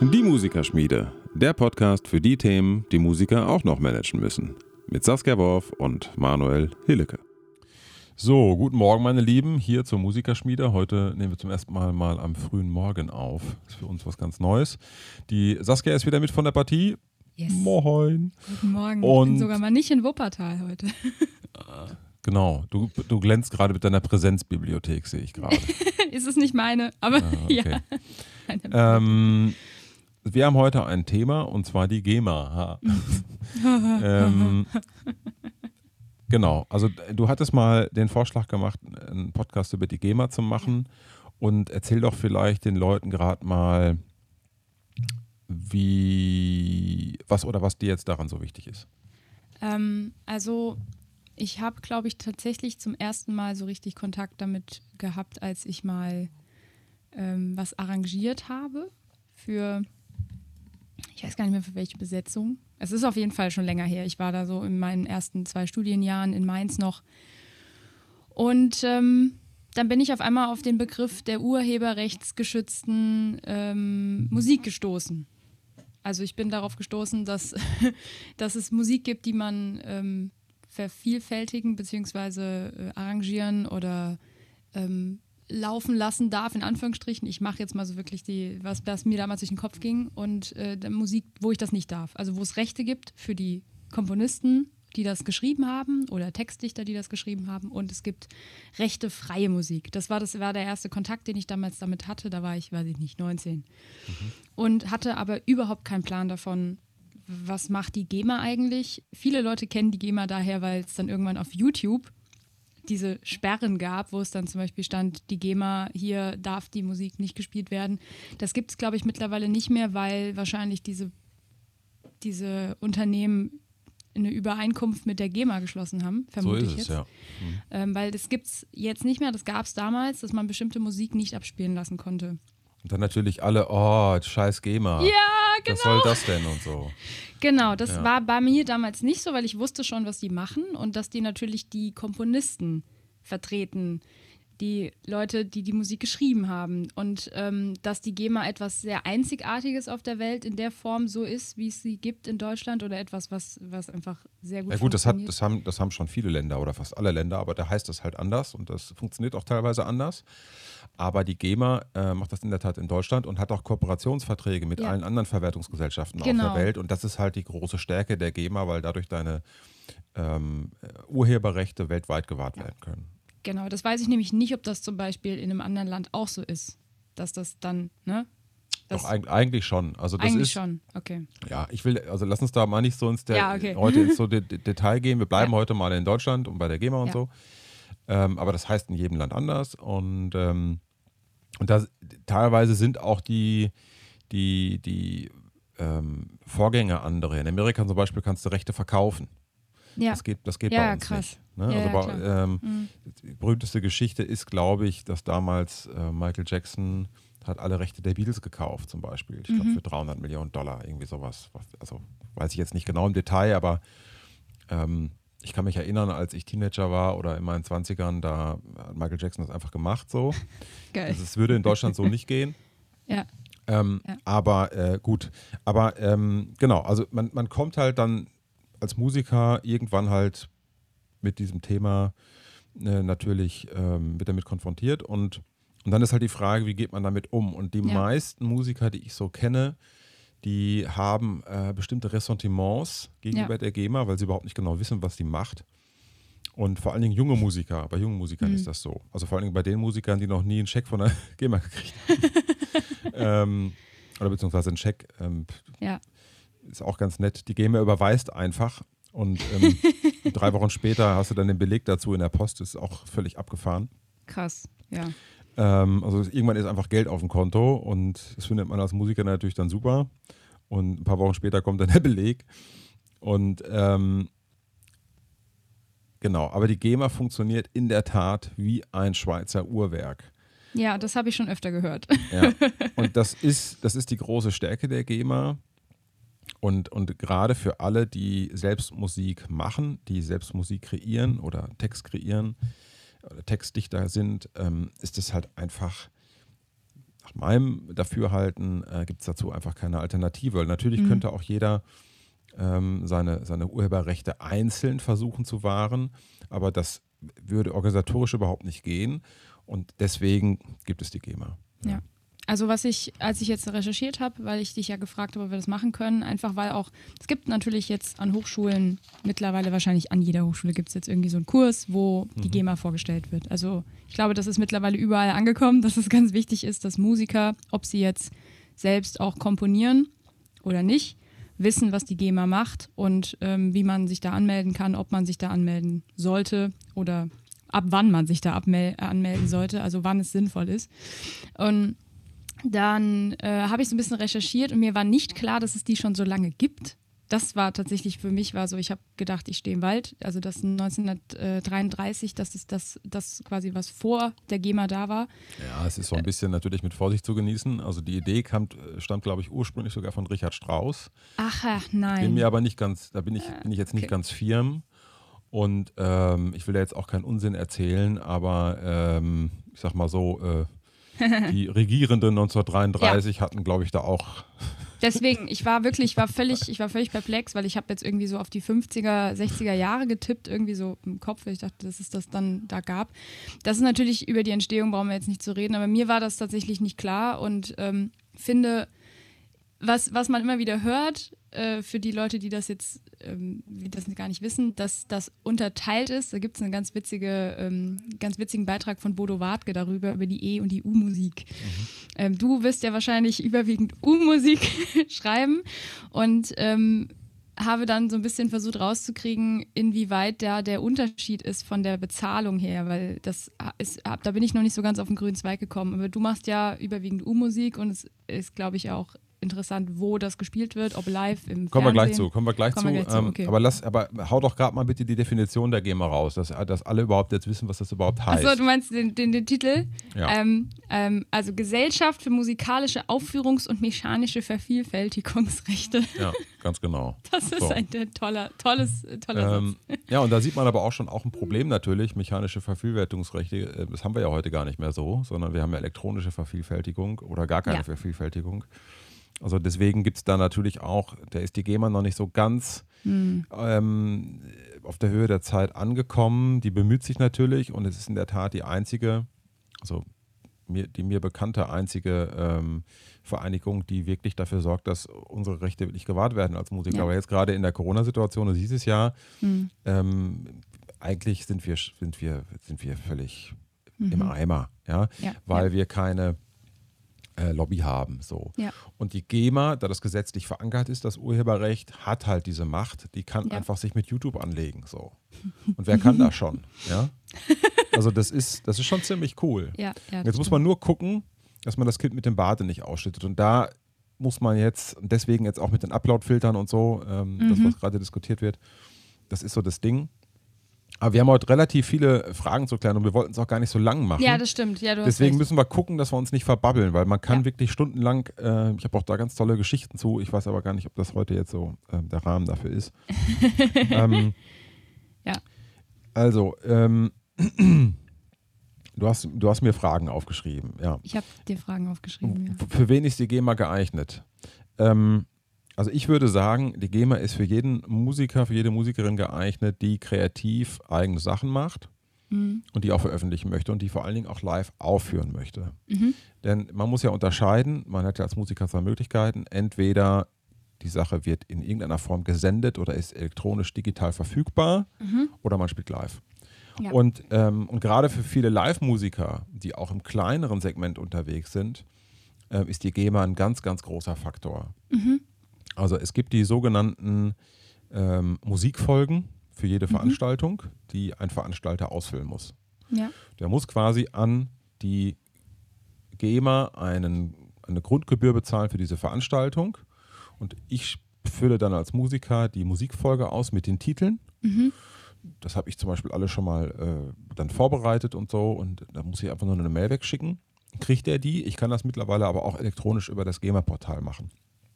Die Musikerschmiede, der Podcast für die Themen, die Musiker auch noch managen müssen. Mit Saskia Worf und Manuel Hillecke. So, guten Morgen, meine Lieben, hier zur Musikerschmiede. Heute nehmen wir zum ersten Mal mal am frühen Morgen auf. Das ist für uns was ganz Neues. Die Saskia ist wieder mit von der Partie. Yes. Moin. Guten Morgen. Und- ich bin sogar mal nicht in Wuppertal heute. Genau, du, du glänzt gerade mit deiner Präsenzbibliothek, sehe ich gerade. Ist es nicht meine, aber Ah, okay. ja. Ähm, wir haben heute ein Thema und zwar die GEMA. Ähm, genau, also du hattest mal den Vorschlag gemacht, einen Podcast über die GEMA zu machen und erzähl doch vielleicht den Leuten gerade mal, wie, was oder was dir jetzt daran so wichtig ist. ähm, also ich habe, glaube ich, tatsächlich zum ersten Mal so richtig Kontakt damit gehabt, als ich mal ähm, was arrangiert habe für, ich weiß gar nicht mehr für welche Besetzung. Es ist auf jeden Fall schon länger her. Ich war da so in meinen ersten zwei Studienjahren in Mainz noch. Und ähm, dann bin ich auf einmal auf den Begriff der urheberrechtsgeschützten ähm, Musik gestoßen. Also ich bin darauf gestoßen, dass, dass es Musik gibt, die man ähm, vervielfältigen bzw. Äh, arrangieren oder ähm, laufen lassen darf, in Anführungsstrichen. Ich mache jetzt mal so wirklich die, was, was mir damals durch den Kopf ging und äh, Musik, wo ich das nicht darf. Also wo es Rechte gibt für die Komponisten, die das geschrieben haben oder Textdichter, die das geschrieben haben und es gibt rechtefreie Musik. Das war, das war der erste Kontakt, den ich damals damit hatte. Da war ich, weiß ich nicht, 19 und hatte aber überhaupt keinen Plan davon, was macht die GEMA eigentlich. Viele Leute kennen die GEMA daher, weil es dann irgendwann auf YouTube diese Sperren gab, wo es dann zum Beispiel stand, die GEMA, hier darf die Musik nicht gespielt werden. Das gibt es, glaube ich, mittlerweile nicht mehr, weil wahrscheinlich diese, diese Unternehmen eine Übereinkunft mit der GEMA geschlossen haben, So vermute ist ich es, jetzt. ja. Ähm, weil das gibt es jetzt nicht mehr, das gab es damals, dass man bestimmte Musik nicht abspielen lassen konnte. Und dann natürlich alle, oh, scheiß GEMA. Ja, Was soll das denn und so. Genau, das Ja. war bei mir damals nicht so, weil ich wusste schon, was die machen und dass die natürlich die Komponisten vertreten, die Leute, die die Musik geschrieben haben und ähm, dass die GEMA etwas sehr Einzigartiges auf der Welt in der Form so ist, wie es sie gibt in Deutschland oder etwas, was, was einfach sehr gut Ja gut, das, hat, das, haben, das haben schon viele Länder oder fast alle Länder, aber da heißt das halt anders und das funktioniert auch teilweise anders. Aber die GEMA äh, macht das in der Tat in Deutschland und hat auch Kooperationsverträge mit Ja. allen anderen Verwertungsgesellschaften auf Genau. der Welt. Und das ist halt die große Stärke der GEMA, weil dadurch deine ähm, äh, Urheberrechte weltweit gewahrt werden können. Genau, das weiß ich nämlich nicht, ob das zum Beispiel in einem anderen Land auch so ist, dass das dann, ne? Das Doch eig eigentlich schon. Also das eigentlich ist, schon, okay. Ja, ich will, also lass uns da mal nicht so ins Der- Ja, okay. heute ins so De De Detail gehen. Wir bleiben Ja. heute mal in Deutschland und bei der GEMA und Ja. so. Ähm, aber das heißt in jedem Land anders. Und, ähm, und da teilweise sind auch die, die, die ähm, Vorgänge andere. In Amerika zum Beispiel kannst du Rechte verkaufen. Ja, Das geht, das geht Ja, bei uns krass. nicht. Ne? Ja, also bei, ähm, Mhm. Die berühmteste Geschichte ist, glaube ich, dass damals äh, Michael Jackson hat alle Rechte der Beatles gekauft, zum Beispiel. Ich glaube Mhm. für 300 Millionen Dollar, irgendwie sowas. Was- Also weiß ich jetzt nicht genau im Detail, aber ähm, ich kann mich erinnern, als ich Teenager war oder in meinen 20ern, da hat Michael Jackson das einfach gemacht so. geil. Also es würde in Deutschland so nicht gehen. Ja. Ähm, Ja. Aber äh, gut, aber ähm, genau, also man, man kommt halt dann als Musiker irgendwann halt mit diesem Thema äh, natürlich ähm, wird damit konfrontiert und, und dann ist halt die Frage, wie geht man damit um? Und die Ja. meisten Musiker, die ich so kenne, die haben äh, bestimmte Ressentiments gegenüber Ja. der GEMA, weil sie überhaupt nicht genau wissen, was die macht. Und vor allen Dingen junge Musiker, bei jungen Musikern Mhm. ist das so. Also vor allen Dingen bei den Musikern, die noch nie einen Scheck von der GEMA gekriegt haben. ähm, oder beziehungsweise einen Scheck ähm, Ja. Ist auch ganz nett. Die GEMA überweist einfach und ähm, drei Wochen später hast du dann den Beleg dazu in der Post, ist auch völlig abgefahren. Krass, ja. Ähm, also irgendwann ist einfach Geld auf dem Konto und das findet man als Musiker natürlich dann super. Und ein paar Wochen später kommt dann der Beleg. Und ähm, genau, aber die GEMA funktioniert in der Tat wie ein Schweizer Uhrwerk. Ja, das habe ich schon öfter gehört. Ja. Und das ist, das ist die große Stärke der GEMA. Und, und gerade für alle, die selbst Musik machen, die selbst Musik kreieren oder Text kreieren, oder textdichter sind, ähm, ist es halt einfach nach meinem Dafürhalten äh, gibt es dazu einfach keine Alternative. Natürlich mhm. könnte auch jeder ähm, seine, seine Urheberrechte einzeln versuchen zu wahren, aber das würde organisatorisch überhaupt nicht gehen und deswegen gibt es die GEMA. ja. ja. Also was ich, als ich jetzt recherchiert habe, weil ich dich ja gefragt habe, ob wir das machen können, einfach weil auch, es gibt natürlich jetzt an Hochschulen, mittlerweile wahrscheinlich an jeder Hochschule gibt es jetzt irgendwie so einen Kurs, wo die mhm. GEMA vorgestellt wird. Also ich glaube, das ist mittlerweile überall angekommen, dass es ganz wichtig ist, dass Musiker, ob sie jetzt selbst auch komponieren oder nicht, wissen, was die GEMA macht und ähm, wie man sich da anmelden kann, ob man sich da anmelden sollte oder ab wann man sich da anmelden sollte, also wann es sinnvoll ist. Und dann äh, habe ich so ein bisschen recherchiert und mir war nicht klar, dass es die schon so lange gibt. Das war tatsächlich für mich war so, ich habe gedacht, ich stehe im Wald. Also das 1933, das ist das, das quasi was vor der GEMA da war. Ja, es ist so ein bisschen natürlich mit Vorsicht zu genießen. Also die Idee kam, stammt, glaube ich, ursprünglich sogar von Richard Strauss. Ach, ach nein. Bin mir aber nicht ganz, da bin ich, bin ich jetzt nicht okay. ganz firm. Und ähm, ich will ja jetzt auch keinen Unsinn erzählen, aber ähm, ich sag mal so, äh, die Regierenden 1933 ja. hatten, glaube ich, da auch. Deswegen, ich war wirklich, ich war völlig, ich war völlig perplex, weil ich habe jetzt irgendwie so auf die 50er, 60er Jahre getippt, irgendwie so im Kopf, weil ich dachte, dass es das dann da gab. Das ist natürlich über die Entstehung, brauchen wir jetzt nicht zu reden, aber mir war das tatsächlich nicht klar und ähm, finde, was, was man immer wieder hört, äh, für die Leute, die das jetzt ähm, die das gar nicht wissen, dass das unterteilt ist. Da gibt es einen ganz, witzige, ähm, ganz witzigen Beitrag von Bodo Wartke darüber, über die E- und die U-Musik. Mhm. Ähm, du wirst ja wahrscheinlich überwiegend U-Musik schreiben und ähm, habe dann so ein bisschen versucht rauszukriegen, inwieweit da der Unterschied ist von der Bezahlung her, weil das ist, da bin ich noch nicht so ganz auf den grünen Zweig gekommen. Aber du machst ja überwiegend U-Musik und es ist, glaube ich, auch interessant, wo das gespielt wird, ob live im Kommen wir gleich zu, kommen wir gleich kommen zu. Wir gleich ähm, zu okay. Aber lass, aber hau doch gerade mal bitte die Definition der GEMA raus, dass, dass alle überhaupt jetzt wissen, was das überhaupt heißt. Achso, du meinst den, den, den Titel? Ja. Ähm, ähm, also Gesellschaft für musikalische Aufführungs- und mechanische Vervielfältigungsrechte. Ja, ganz genau. Das ist so. ein toller, tolles, toller ähm, Satz. Ja, und da sieht man aber auch schon auch ein Problem natürlich, mechanische Vervielfältigungsrechte, äh, das haben wir ja heute gar nicht mehr so, sondern wir haben ja elektronische Vervielfältigung oder gar keine ja. Vervielfältigung. Also deswegen gibt es da natürlich auch, da ist die GEMA noch nicht so ganz mhm. ähm, auf der Höhe der Zeit angekommen. Die bemüht sich natürlich und es ist in der Tat die einzige, also mir, die mir bekannte einzige ähm, Vereinigung, die wirklich dafür sorgt, dass unsere Rechte wirklich gewahrt werden als Musiker. Ja. Aber jetzt gerade in der Corona-Situation, das dieses Jahr, mhm. ähm, eigentlich sind wir, sind wir, sind wir völlig mhm. im Eimer, ja, ja. weil ja. wir keine äh, Lobby haben. So. Ja. Und die GEMA, da das gesetzlich verankert ist, das Urheberrecht, hat halt diese Macht, die kann ja. einfach sich mit YouTube anlegen. So. Und wer kann das schon? Ja? Also das ist, das ist schon ziemlich cool. Ja, jetzt muss man nur gucken, dass man das Kind mit dem Bade nicht ausschüttet. Und da muss man jetzt, deswegen jetzt auch mit den Upload-Filtern und so, ähm, mhm. das, was gerade diskutiert wird, das ist so das Ding. Aber wir haben heute relativ viele Fragen zu klären und wir wollten es auch gar nicht so lang machen. Ja, das stimmt. Ja, Deswegen müssen wir gucken, dass wir uns nicht verbabbeln, weil man kann ja. wirklich stundenlang, äh, ich habe auch da ganz tolle Geschichten zu, ich weiß aber gar nicht, ob das heute jetzt so äh, der Rahmen dafür ist. ähm, ja. Also, ähm, du, hast, du hast mir Fragen aufgeschrieben, ja. Ich habe dir Fragen aufgeschrieben, ja. Für wen ist die GEMA geeignet? Ähm, also ich würde sagen, die GEMA ist für jeden Musiker, für jede Musikerin geeignet, die kreativ eigene Sachen macht mhm. und die auch veröffentlichen möchte und die vor allen Dingen auch live aufführen möchte. Mhm. Denn man muss ja unterscheiden, man hat ja als Musiker zwei Möglichkeiten. Entweder die Sache wird in irgendeiner Form gesendet oder ist elektronisch digital verfügbar mhm. oder man spielt live. Ja. Und, ähm, und gerade für viele Live-Musiker, die auch im kleineren Segment unterwegs sind, äh, ist die GEMA ein ganz, ganz großer Faktor. Mhm. Also es gibt die sogenannten ähm, Musikfolgen für jede mhm. Veranstaltung, die ein Veranstalter ausfüllen muss. Ja. Der muss quasi an die GEMA einen, eine Grundgebühr bezahlen für diese Veranstaltung. Und ich fülle dann als Musiker die Musikfolge aus mit den Titeln. Mhm. Das habe ich zum Beispiel alles schon mal äh, dann vorbereitet und so. Und da muss ich einfach nur eine Mail wegschicken. Kriegt er die? Ich kann das mittlerweile aber auch elektronisch über das GEMA-Portal machen.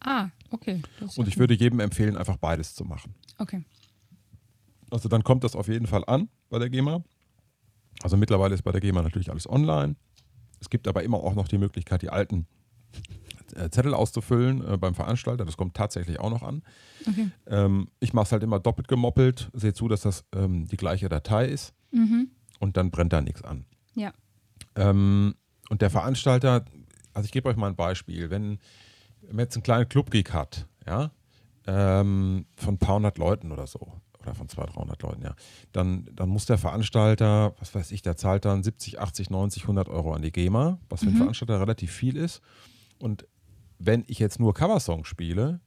Ah, okay. Und ich würde jedem empfehlen, einfach beides zu machen. Okay. Also dann kommt das auf jeden Fall an bei der GEMA. Also mittlerweile ist bei der GEMA natürlich alles online. Es gibt aber immer auch noch die Möglichkeit, die alten äh, Zettel auszufüllen äh, beim Veranstalter. Das kommt tatsächlich auch noch an. Okay. Ähm, ich mache es halt immer doppelt gemoppelt, sehe zu, dass das ähm, die gleiche Datei ist Mhm. und dann brennt da nichts an. Ja. Ähm, und der Veranstalter, also ich gebe euch mal ein Beispiel, wenn man jetzt einen kleinen Club-Gig hat, ja, ähm, von ein paar hundert Leuten oder so, oder von 200, 300 Leuten, ja, dann, dann muss der Veranstalter, was weiß ich, der zahlt dann 70, 80, 90, 100 Euro an die GEMA, was für einen Mhm. Veranstalter relativ viel ist. Und wenn ich jetzt nur Coversongs spiele,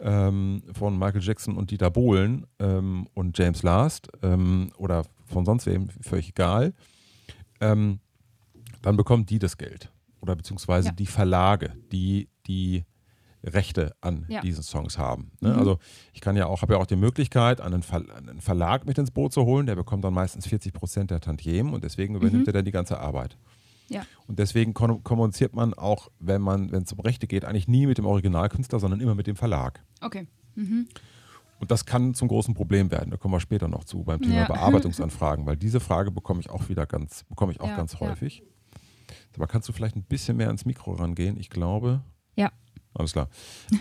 ähm, von Michael Jackson und Dieter Bohlen ähm, und James Last ähm, oder von sonst wem, völlig egal, ähm, dann bekommen die das Geld. Oder beziehungsweise Ja. die Verlage, die die Rechte an Ja. diesen Songs haben. Ne? Mhm. Also ich kann ja auch, habe ja auch die Möglichkeit, einen, Ver einen Verlag mit ins Boot zu holen, der bekommt dann meistens 40 Prozent der Tantiemen und deswegen übernimmt Mhm. er dann die ganze Arbeit. Ja. Und deswegen kommuniziert man auch, wenn man, wenn es um Rechte geht, eigentlich nie mit dem Originalkünstler, sondern immer mit dem Verlag. Okay. Mhm. Und das kann zum großen Problem werden. Da kommen wir später noch zu beim Thema Ja. Bearbeitungsanfragen, weil diese Frage bekomme ich auch wieder ganz, bekomme ich auch Ja, ganz häufig. Aber kannst du vielleicht ein bisschen mehr ans Mikro rangehen? Ich glaube. Ja. Alles klar.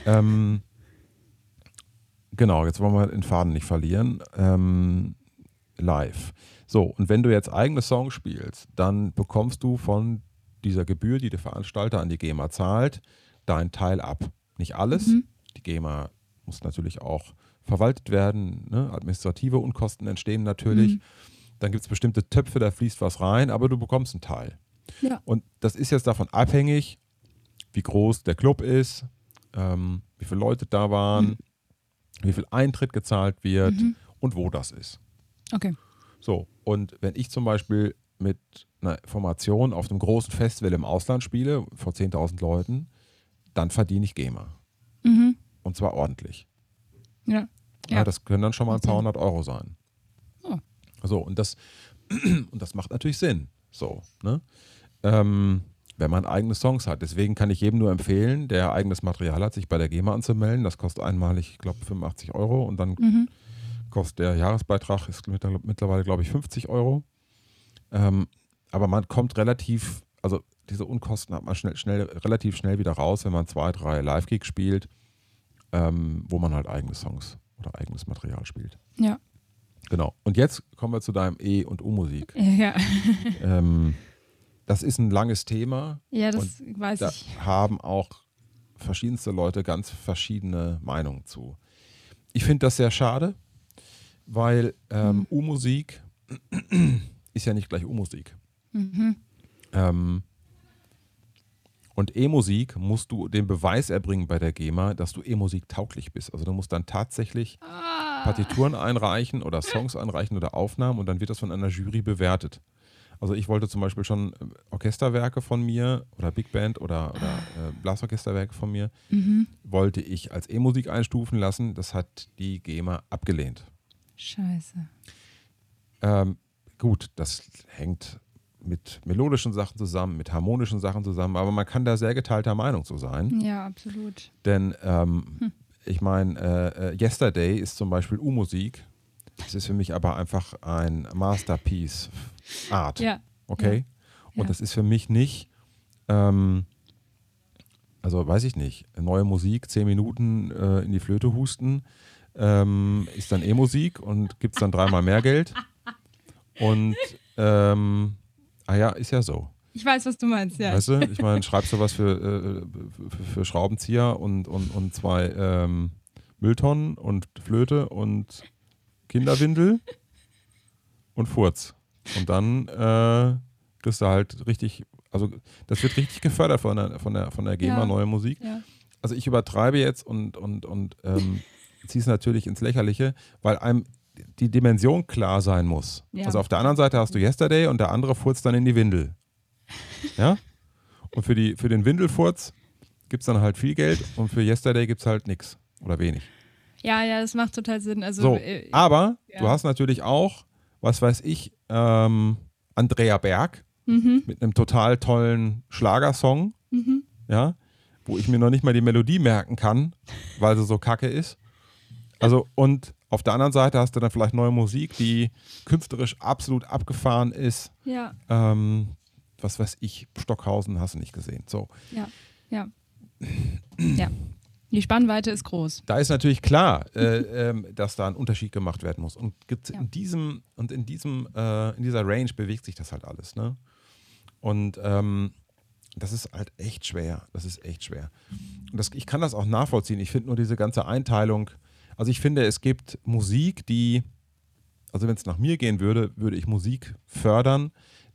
ähm, genau, jetzt wollen wir den Faden nicht verlieren. Ähm, live. So, und wenn du jetzt eigene Songs spielst, dann bekommst du von dieser Gebühr, die der Veranstalter an die GEMA zahlt, dein Teil ab. Nicht alles. Mhm. Die GEMA muss natürlich auch verwaltet werden. Ne? Administrative Unkosten entstehen natürlich. Mhm. Dann gibt es bestimmte Töpfe, da fließt was rein, aber du bekommst einen Teil. Ja. Und das ist jetzt davon abhängig, wie groß der Club ist, ähm, wie viele Leute da waren, Mhm. wie viel Eintritt gezahlt wird Mhm. und wo das ist. Okay. So, und wenn ich zum Beispiel mit einer Formation auf einem großen Festival im Ausland spiele, vor 10.000 Leuten, dann verdiene ich GEMA. Mhm. Und zwar ordentlich. Ja. Ja. Ja. das können dann schon mal ein paar hundert Euro sein. Oh. So, und das, und das macht natürlich Sinn. So, ne? Ähm, wenn man eigene Songs hat. Deswegen kann ich jedem nur empfehlen, der eigenes Material hat, sich bei der GEMA anzumelden. Das kostet einmalig, ich glaube, 85 Euro und dann Mhm. kostet der Jahresbeitrag ist mittler- mittlerweile, glaube ich, 50 Euro. Ähm, aber man kommt relativ, also diese Unkosten hat man schnell, schnell, relativ schnell wieder raus, wenn man zwei, drei Live-Gigs spielt, ähm, wo man halt eigene Songs oder eigenes Material spielt. Ja. Genau. Und jetzt kommen wir zu deinem E- und U-Musik. Ja. ähm, das ist ein langes Thema. Ja, das weiß Da ich. haben auch verschiedenste Leute ganz verschiedene Meinungen zu. Ich finde das sehr schade, weil ähm, Mhm. U-Musik ist ja nicht gleich U-Musik. Mhm. Ähm, und E-Musik musst du den Beweis erbringen bei der GEMA, dass du E-Musik tauglich bist. Also du musst dann tatsächlich Ah. Partituren einreichen oder Songs einreichen oder Aufnahmen und dann wird das von einer Jury bewertet. Also ich wollte zum Beispiel schon äh, Orchesterwerke von mir oder Big Band oder, oder äh, Blasorchesterwerke von mir, Mhm. wollte ich als E-Musik einstufen lassen. Das hat die GEMA abgelehnt. Scheiße. Ähm, gut, das hängt mit melodischen Sachen zusammen, mit harmonischen Sachen zusammen, aber man kann da sehr geteilter Meinung zu sein. Ja, absolut. Denn ähm, Hm. ich meine, äh, äh, Yesterday ist zum Beispiel U-Musik. Das ist für mich aber einfach ein Masterpiece Art. Ja. Okay? Ja. Und das ist für mich nicht, ähm, also weiß ich nicht, neue Musik, zehn Minuten äh, in die Flöte husten, ähm, ist dann E-Musik und gibt es dann dreimal mehr Geld. Und, ähm, ah ja, ist ja so. Ich weiß, was du meinst, ja. Weißt du, ich meine, schreibst du was für, äh, für, für Schraubenzieher und, und, und zwei ähm, Mülltonnen und Flöte und Kinderwindel und Furz. Und dann äh, kriegst du halt richtig, also das wird richtig gefördert von der, von der, von der GEMA, Ja. neue Musik. ja. Also ich übertreibe jetzt und, und, und ähm, ziehe es natürlich ins Lächerliche, weil einem die Dimension klar sein muss. Ja. Also auf der anderen Seite hast du Yesterday und der andere furzt dann in die Windel. Ja? Und für, die, für den Windelfurz gibt es dann halt viel Geld und für Yesterday gibt es halt nichts oder wenig. ja, ja, das macht total Sinn. Also, So, äh, aber ja. du hast natürlich auch, was weiß ich, ähm, Andrea Berg mhm, mit einem total tollen Schlagersong, mhm. ja, wo ich mir noch nicht mal die Melodie merken kann, weil sie so kacke ist. Also, und auf der anderen Seite hast du dann vielleicht neue Musik, die künstlerisch absolut abgefahren ist. Ja, Ähm, was weiß ich, Stockhausen hast du nicht gesehen. So. ja, ja. Ja. Die Spannweite ist groß. Da ist natürlich klar, äh, ähm, dass da ein Unterschied gemacht werden muss. Und Ja. in diesem und in diesem äh, in dieser Range bewegt sich das halt alles. Ne? Und ähm, das ist halt echt schwer. Das ist echt schwer. Und das, ich kann das auch nachvollziehen. Ich finde nur diese ganze Einteilung. Also ich finde, es gibt Musik, die, also wenn es nach mir gehen würde, würde ich Musik fördern,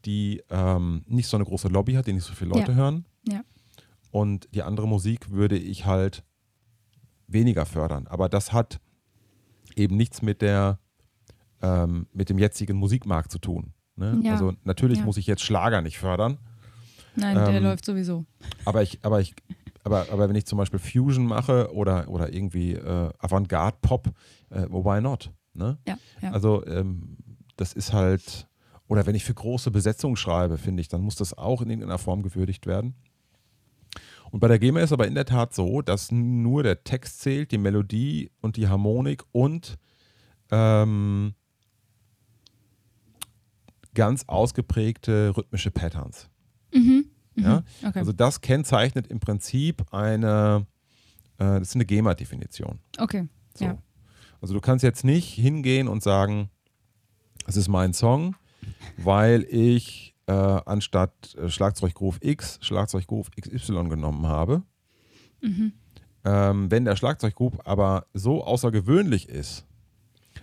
die ähm, nicht so eine große Lobby hat, die nicht so viele Leute Ja. hören. Ja. Und die andere Musik würde ich halt weniger fördern. Aber das hat eben nichts mit der ähm, mit dem jetzigen Musikmarkt zu tun. Ne? Ja. Also natürlich Ja. muss ich jetzt Schlager nicht fördern, Nein, der Ähm, läuft sowieso. aber ich, aber ich, aber, aber wenn ich zum Beispiel Fusion mache oder, oder irgendwie äh, Avantgarde-Pop, äh, why not? Ne? Ja, ja. Also ähm, das ist halt, oder wenn ich für große Besetzungen schreibe, finde ich, dann muss das auch in irgendeiner Form gewürdigt werden. Und bei der GEMA ist aber in der Tat so, dass nur der Text zählt, die Melodie und die Harmonik und ähm, ganz ausgeprägte rhythmische Patterns. mhm. Ja? Okay. Also das kennzeichnet im Prinzip eine, äh, das ist eine GEMA-Definition. okay. So. Ja. Also du kannst jetzt nicht hingehen und sagen, es ist mein Song, weil ich äh, anstatt äh, Schlagzeuggroove X Schlagzeuggroove XY genommen habe. Mhm. Ähm, wenn der Schlagzeuggroove aber so außergewöhnlich ist,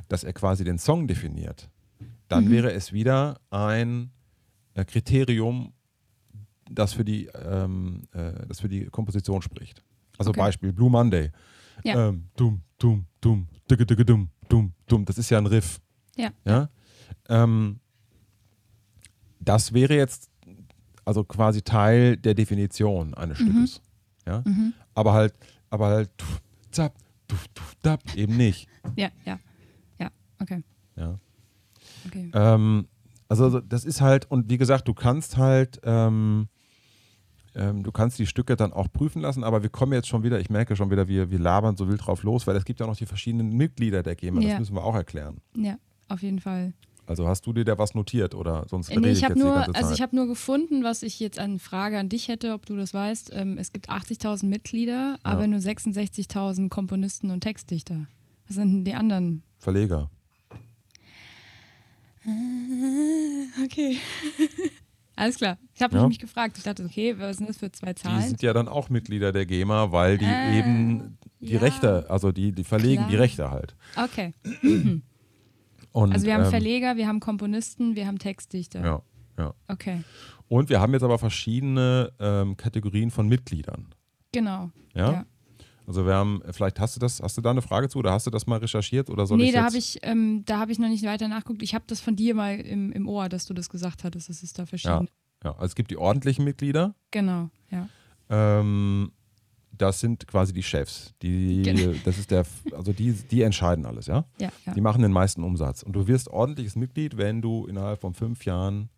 dass er quasi den Song definiert, dann Mhm. wäre es wieder ein äh, Kriterium, das für, die, ähm, äh, das für die Komposition spricht. Also Okay. Beispiel Blue Monday. Ja. Ähm, dumm, dumm, dumm, dicke, dicke, dumm, dumm, dumm. Das ist ja ein Riff. Ja. Ja? Ähm, das wäre jetzt also quasi Teil der Definition eines Stückes. Ja? Mhm. Aber halt, aber halt, tuff, zap, tuff, tuff, tap, eben nicht. Ja, ja. Ja, okay. Ja? okay. Ähm, also so- das ist halt, und wie gesagt, du kannst halt, ähm, ähm, du kannst die Stücke dann auch prüfen lassen, aber wir kommen jetzt schon wieder, ich merke schon wieder, wir, wir labern so wild drauf los, weil es gibt ja noch die verschiedenen Mitglieder der GEMA, das Ja. müssen wir auch erklären. Ja, auf jeden Fall. Also hast du dir da was notiert oder sonst Äh, rede Nee, ich ich habe jetzt die nur, ganze Zeit? also ich habe nur gefunden, was ich jetzt an Frage an dich hätte, ob du das weißt. Ähm, es gibt 80.000 Mitglieder, aber nur 66.000 Komponisten und Textdichter. Was sind denn die anderen? Verleger. Okay. Alles klar. Ich habe Ja. mich gefragt. Ich dachte, okay, was sind das für zwei Die Zahlen? sind ja dann auch Mitglieder der GEMA, weil die Ah, eben die ja. Rechte, also die, die verlegen Klar. die Rechte halt. Okay. Und, Also wir haben ähm, Verleger, wir haben Komponisten, wir haben Textdichter. Ja, ja. Okay. Und wir haben jetzt aber verschiedene ähm, Kategorien von Mitgliedern. Genau. Ja? Ja. Also wir haben, vielleicht hast du das, hast du da eine Frage zu oder hast du das mal recherchiert oder soll nee, ich da habe ich, ähm, da hab ich noch nicht weiter nachgeguckt. Ich habe das von dir mal im, im Ohr, dass du das gesagt hattest, dass es da verschiedene. ja, also es gibt die ordentlichen Mitglieder. Genau, ja. Ähm, das sind quasi die Chefs. Die, Genau. das ist der, also die, die entscheiden alles, ja? Ja, ja. Die machen den meisten Umsatz. Und du wirst ordentliches Mitglied, wenn du innerhalb von fünf Jahren,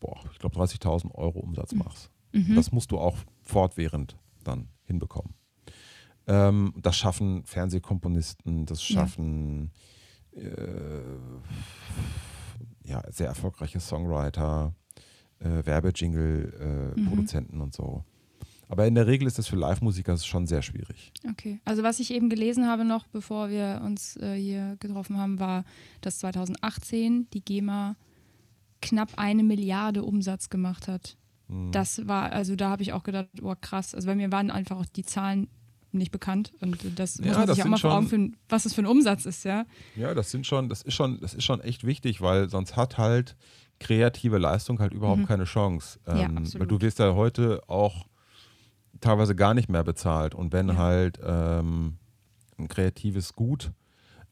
boah, ich glaube 30.000 Euro Umsatz machst. Mhm. Das musst du auch fortwährend dann hinbekommen. Ähm, das schaffen Fernsehkomponisten, das Ja. schaffen äh, ja, sehr erfolgreiche Songwriter, äh, Werbejingle-Produzenten Mhm. und so. Aber in der Regel ist das für Live-Musiker schon sehr schwierig. Okay. Also was ich eben gelesen habe noch, bevor wir uns äh, hier getroffen haben, war, dass 2018 die GEMA knapp eine Milliarde Umsatz gemacht hat. Hm. Das war, also da habe ich auch gedacht, oh krass. Also bei mir waren einfach auch die Zahlen nicht bekannt und das Ja, muss man das sich auch mal vor schon- Augen führen, was das für ein Umsatz ist, ja. Ja, das sind schon, das ist schon, das ist schon echt wichtig, weil sonst hat halt kreative Leistung halt überhaupt Mhm. keine Chance. Ja, weil absolut. du wirst ja heute auch teilweise gar nicht mehr bezahlt. Und wenn Ja. halt ähm, ein kreatives Gut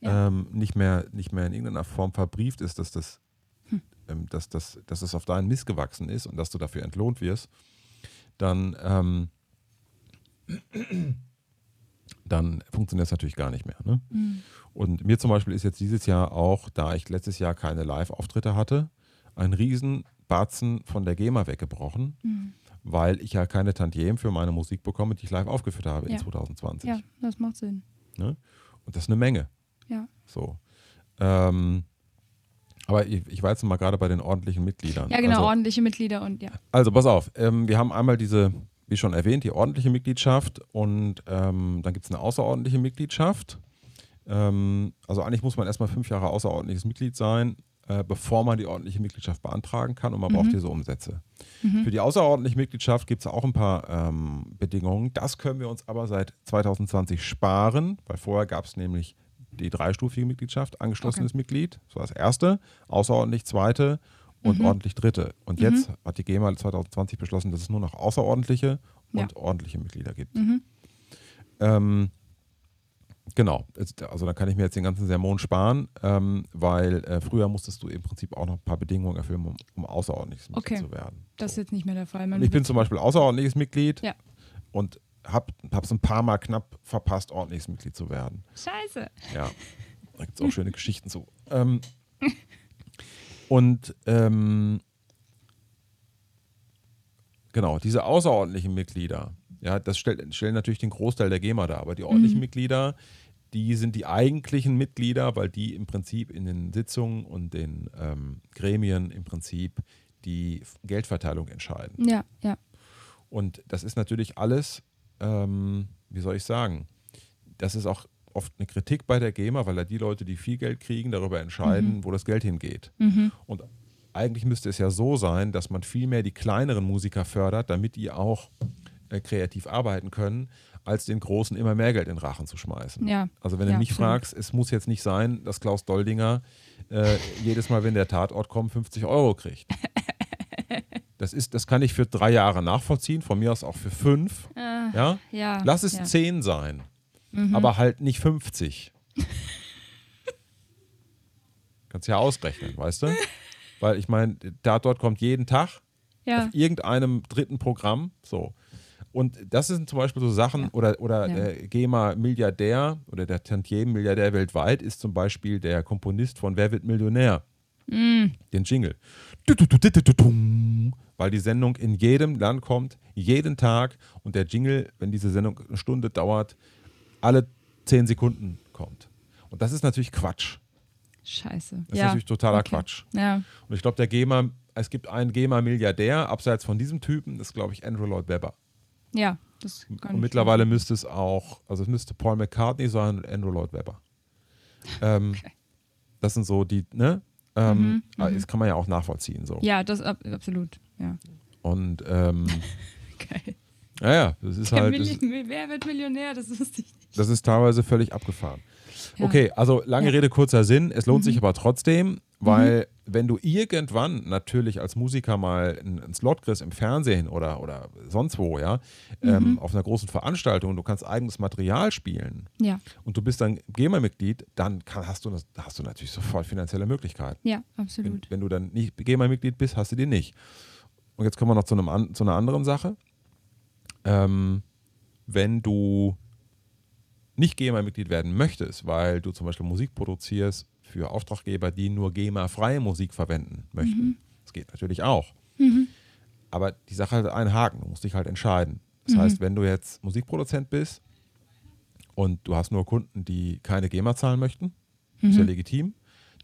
Ja. ähm, nicht, mehr, nicht mehr in irgendeiner Form verbrieft ist, dass das, Hm. ähm, dass, das, dass es auf deinen Mist gewachsen ist und dass du dafür entlohnt wirst, dann, ähm, dann funktioniert es natürlich gar nicht mehr. Ne? Mhm. Und mir zum Beispiel ist jetzt dieses Jahr auch, da ich letztes Jahr keine Live-Auftritte hatte, ein Riesenbatzen von der GEMA weggebrochen, Mhm. Weil ich ja keine Tantiemen für meine Musik bekomme, die ich live aufgeführt habe Ja. in 2020. Ja, das macht Sinn. Ne? Und das ist eine Menge. ja. So. Ähm, aber ich, ich war jetzt mal gerade bei den ordentlichen Mitgliedern. Ja, genau, Also, ordentliche Mitglieder und ja. also pass auf, ähm, wir haben einmal diese, wie schon erwähnt, die ordentliche Mitgliedschaft und ähm, dann gibt es eine außerordentliche Mitgliedschaft. Ähm, also eigentlich muss man erstmal fünf Jahre außerordentliches Mitglied sein, äh, bevor man die ordentliche Mitgliedschaft beantragen kann und man braucht diese Umsätze. Für die außerordentliche Mitgliedschaft gibt es auch ein paar ähm, Bedingungen. Das können wir uns aber seit 2020 sparen, weil vorher gab es nämlich die dreistufige Mitgliedschaft, angeschlossenes Mitglied, das war das erste, außerordentlich zweite und ordentlich dritte. Und jetzt hat die GEMA 2020 beschlossen, dass es nur noch außerordentliche und ordentliche Mitglieder gibt. Ähm, genau, also da kann ich mir jetzt den ganzen Sermon sparen, ähm, weil äh, früher musstest du im Prinzip auch noch ein paar Bedingungen erfüllen, um, um außerordentliches Mitglied Okay. zu werden. Das ist jetzt nicht mehr der Fall. Ich bin zum Beispiel außerordentliches Mitglied Ja. und habe es ein paar Mal knapp verpasst, ordentliches Mitglied zu werden. Scheiße. Ja, da gibt es auch schöne Geschichten zu. Ähm, und ähm, genau, diese außerordentlichen Mitglieder, ja, das stellt, stellen natürlich den Großteil der GEMA dar, aber die ordentlichen Mitglieder, die sind die eigentlichen Mitglieder, weil die im Prinzip in den Sitzungen und den ähm, Gremien im Prinzip die Geldverteilung entscheiden. Ja, ja. Und das ist natürlich alles, ähm, wie soll ich sagen, das ist auch oft eine Kritik bei der GEMA, weil da die Leute, die viel Geld kriegen, darüber entscheiden, wo das Geld hingeht. Und eigentlich müsste es ja so sein, dass man viel mehr die kleineren Musiker fördert, damit die auch äh, kreativ arbeiten können, als den Großen immer mehr Geld in den Rachen zu schmeißen. Ja. Also wenn du Ja, mich absolut. fragst, es muss jetzt nicht sein, dass Klaus Doldinger äh, jedes Mal, wenn der Tatort kommt, 50 Euro kriegt. Das, ist, das kann ich für drei Jahre nachvollziehen, von mir aus auch für fünf. ja? Äh, ja, Lass es ja. Mhm. zehn sein, aber halt nicht 50. Kannst ja ausrechnen, weißt du? Weil ich meine, Tatort kommt jeden Tag Ja, auf irgendeinem dritten Programm. So. Und das sind zum Beispiel so Sachen, oder, oder Ja. der GEMA-Milliardär oder der Tantiemen-Milliardär weltweit ist zum Beispiel der Komponist von Wer wird Millionär? Mm. Den Jingle. Weil die Sendung in jedem Land kommt, jeden Tag und der Jingle, wenn diese Sendung eine Stunde dauert, alle zehn Sekunden kommt. Und das ist natürlich Quatsch. scheiße. Das ist ja. natürlich totaler okay. Quatsch. Ja, Und ich glaube, der GEMA, es gibt einen GEMA-Milliardär, abseits von diesem Typen, das ist, glaube ich, Andrew Lloyd Webber. Ja, das kann Und mittlerweile müsste es auch, also es müsste Paul McCartney sein und Andrew Lloyd Webber. Ähm, Okay. Das sind so die, ne? Ähm, aber Das kann man ja auch nachvollziehen. So. Ja, das ab, absolut. Ja. Und ähm, Geil. naja, das ist Der halt, das, Wer wird Millionär? Das wusste ich nicht. das ist teilweise völlig abgefahren. Ja. Okay, also lange Ja. Rede, kurzer Sinn. Es lohnt sich aber trotzdem, weil wenn du irgendwann natürlich als Musiker mal einen, Slot kriegst im Fernsehen oder, oder sonst wo, ja, ähm, auf einer großen Veranstaltung und du kannst eigenes Material spielen Ja, und du bist dann GEMA-Mitglied, dann kann, hast, du, das- hast du natürlich sofort finanzielle Möglichkeiten. ja, Wenn, absolut. wenn du dann nicht GEMA-Mitglied bist, hast du die nicht. Und jetzt kommen wir noch zu, einem, zu einer anderen Sache. Ähm, wenn du nicht GEMA-Mitglied werden möchtest, weil du zum Beispiel Musik produzierst für Auftraggeber, die nur GEMA-freie Musik verwenden möchten. Das geht natürlich auch. Aber die Sache hat einen Haken, du musst dich halt entscheiden. Das heißt, wenn du jetzt Musikproduzent bist und du hast nur Kunden, die keine GEMA zahlen möchten, ist ja legitim.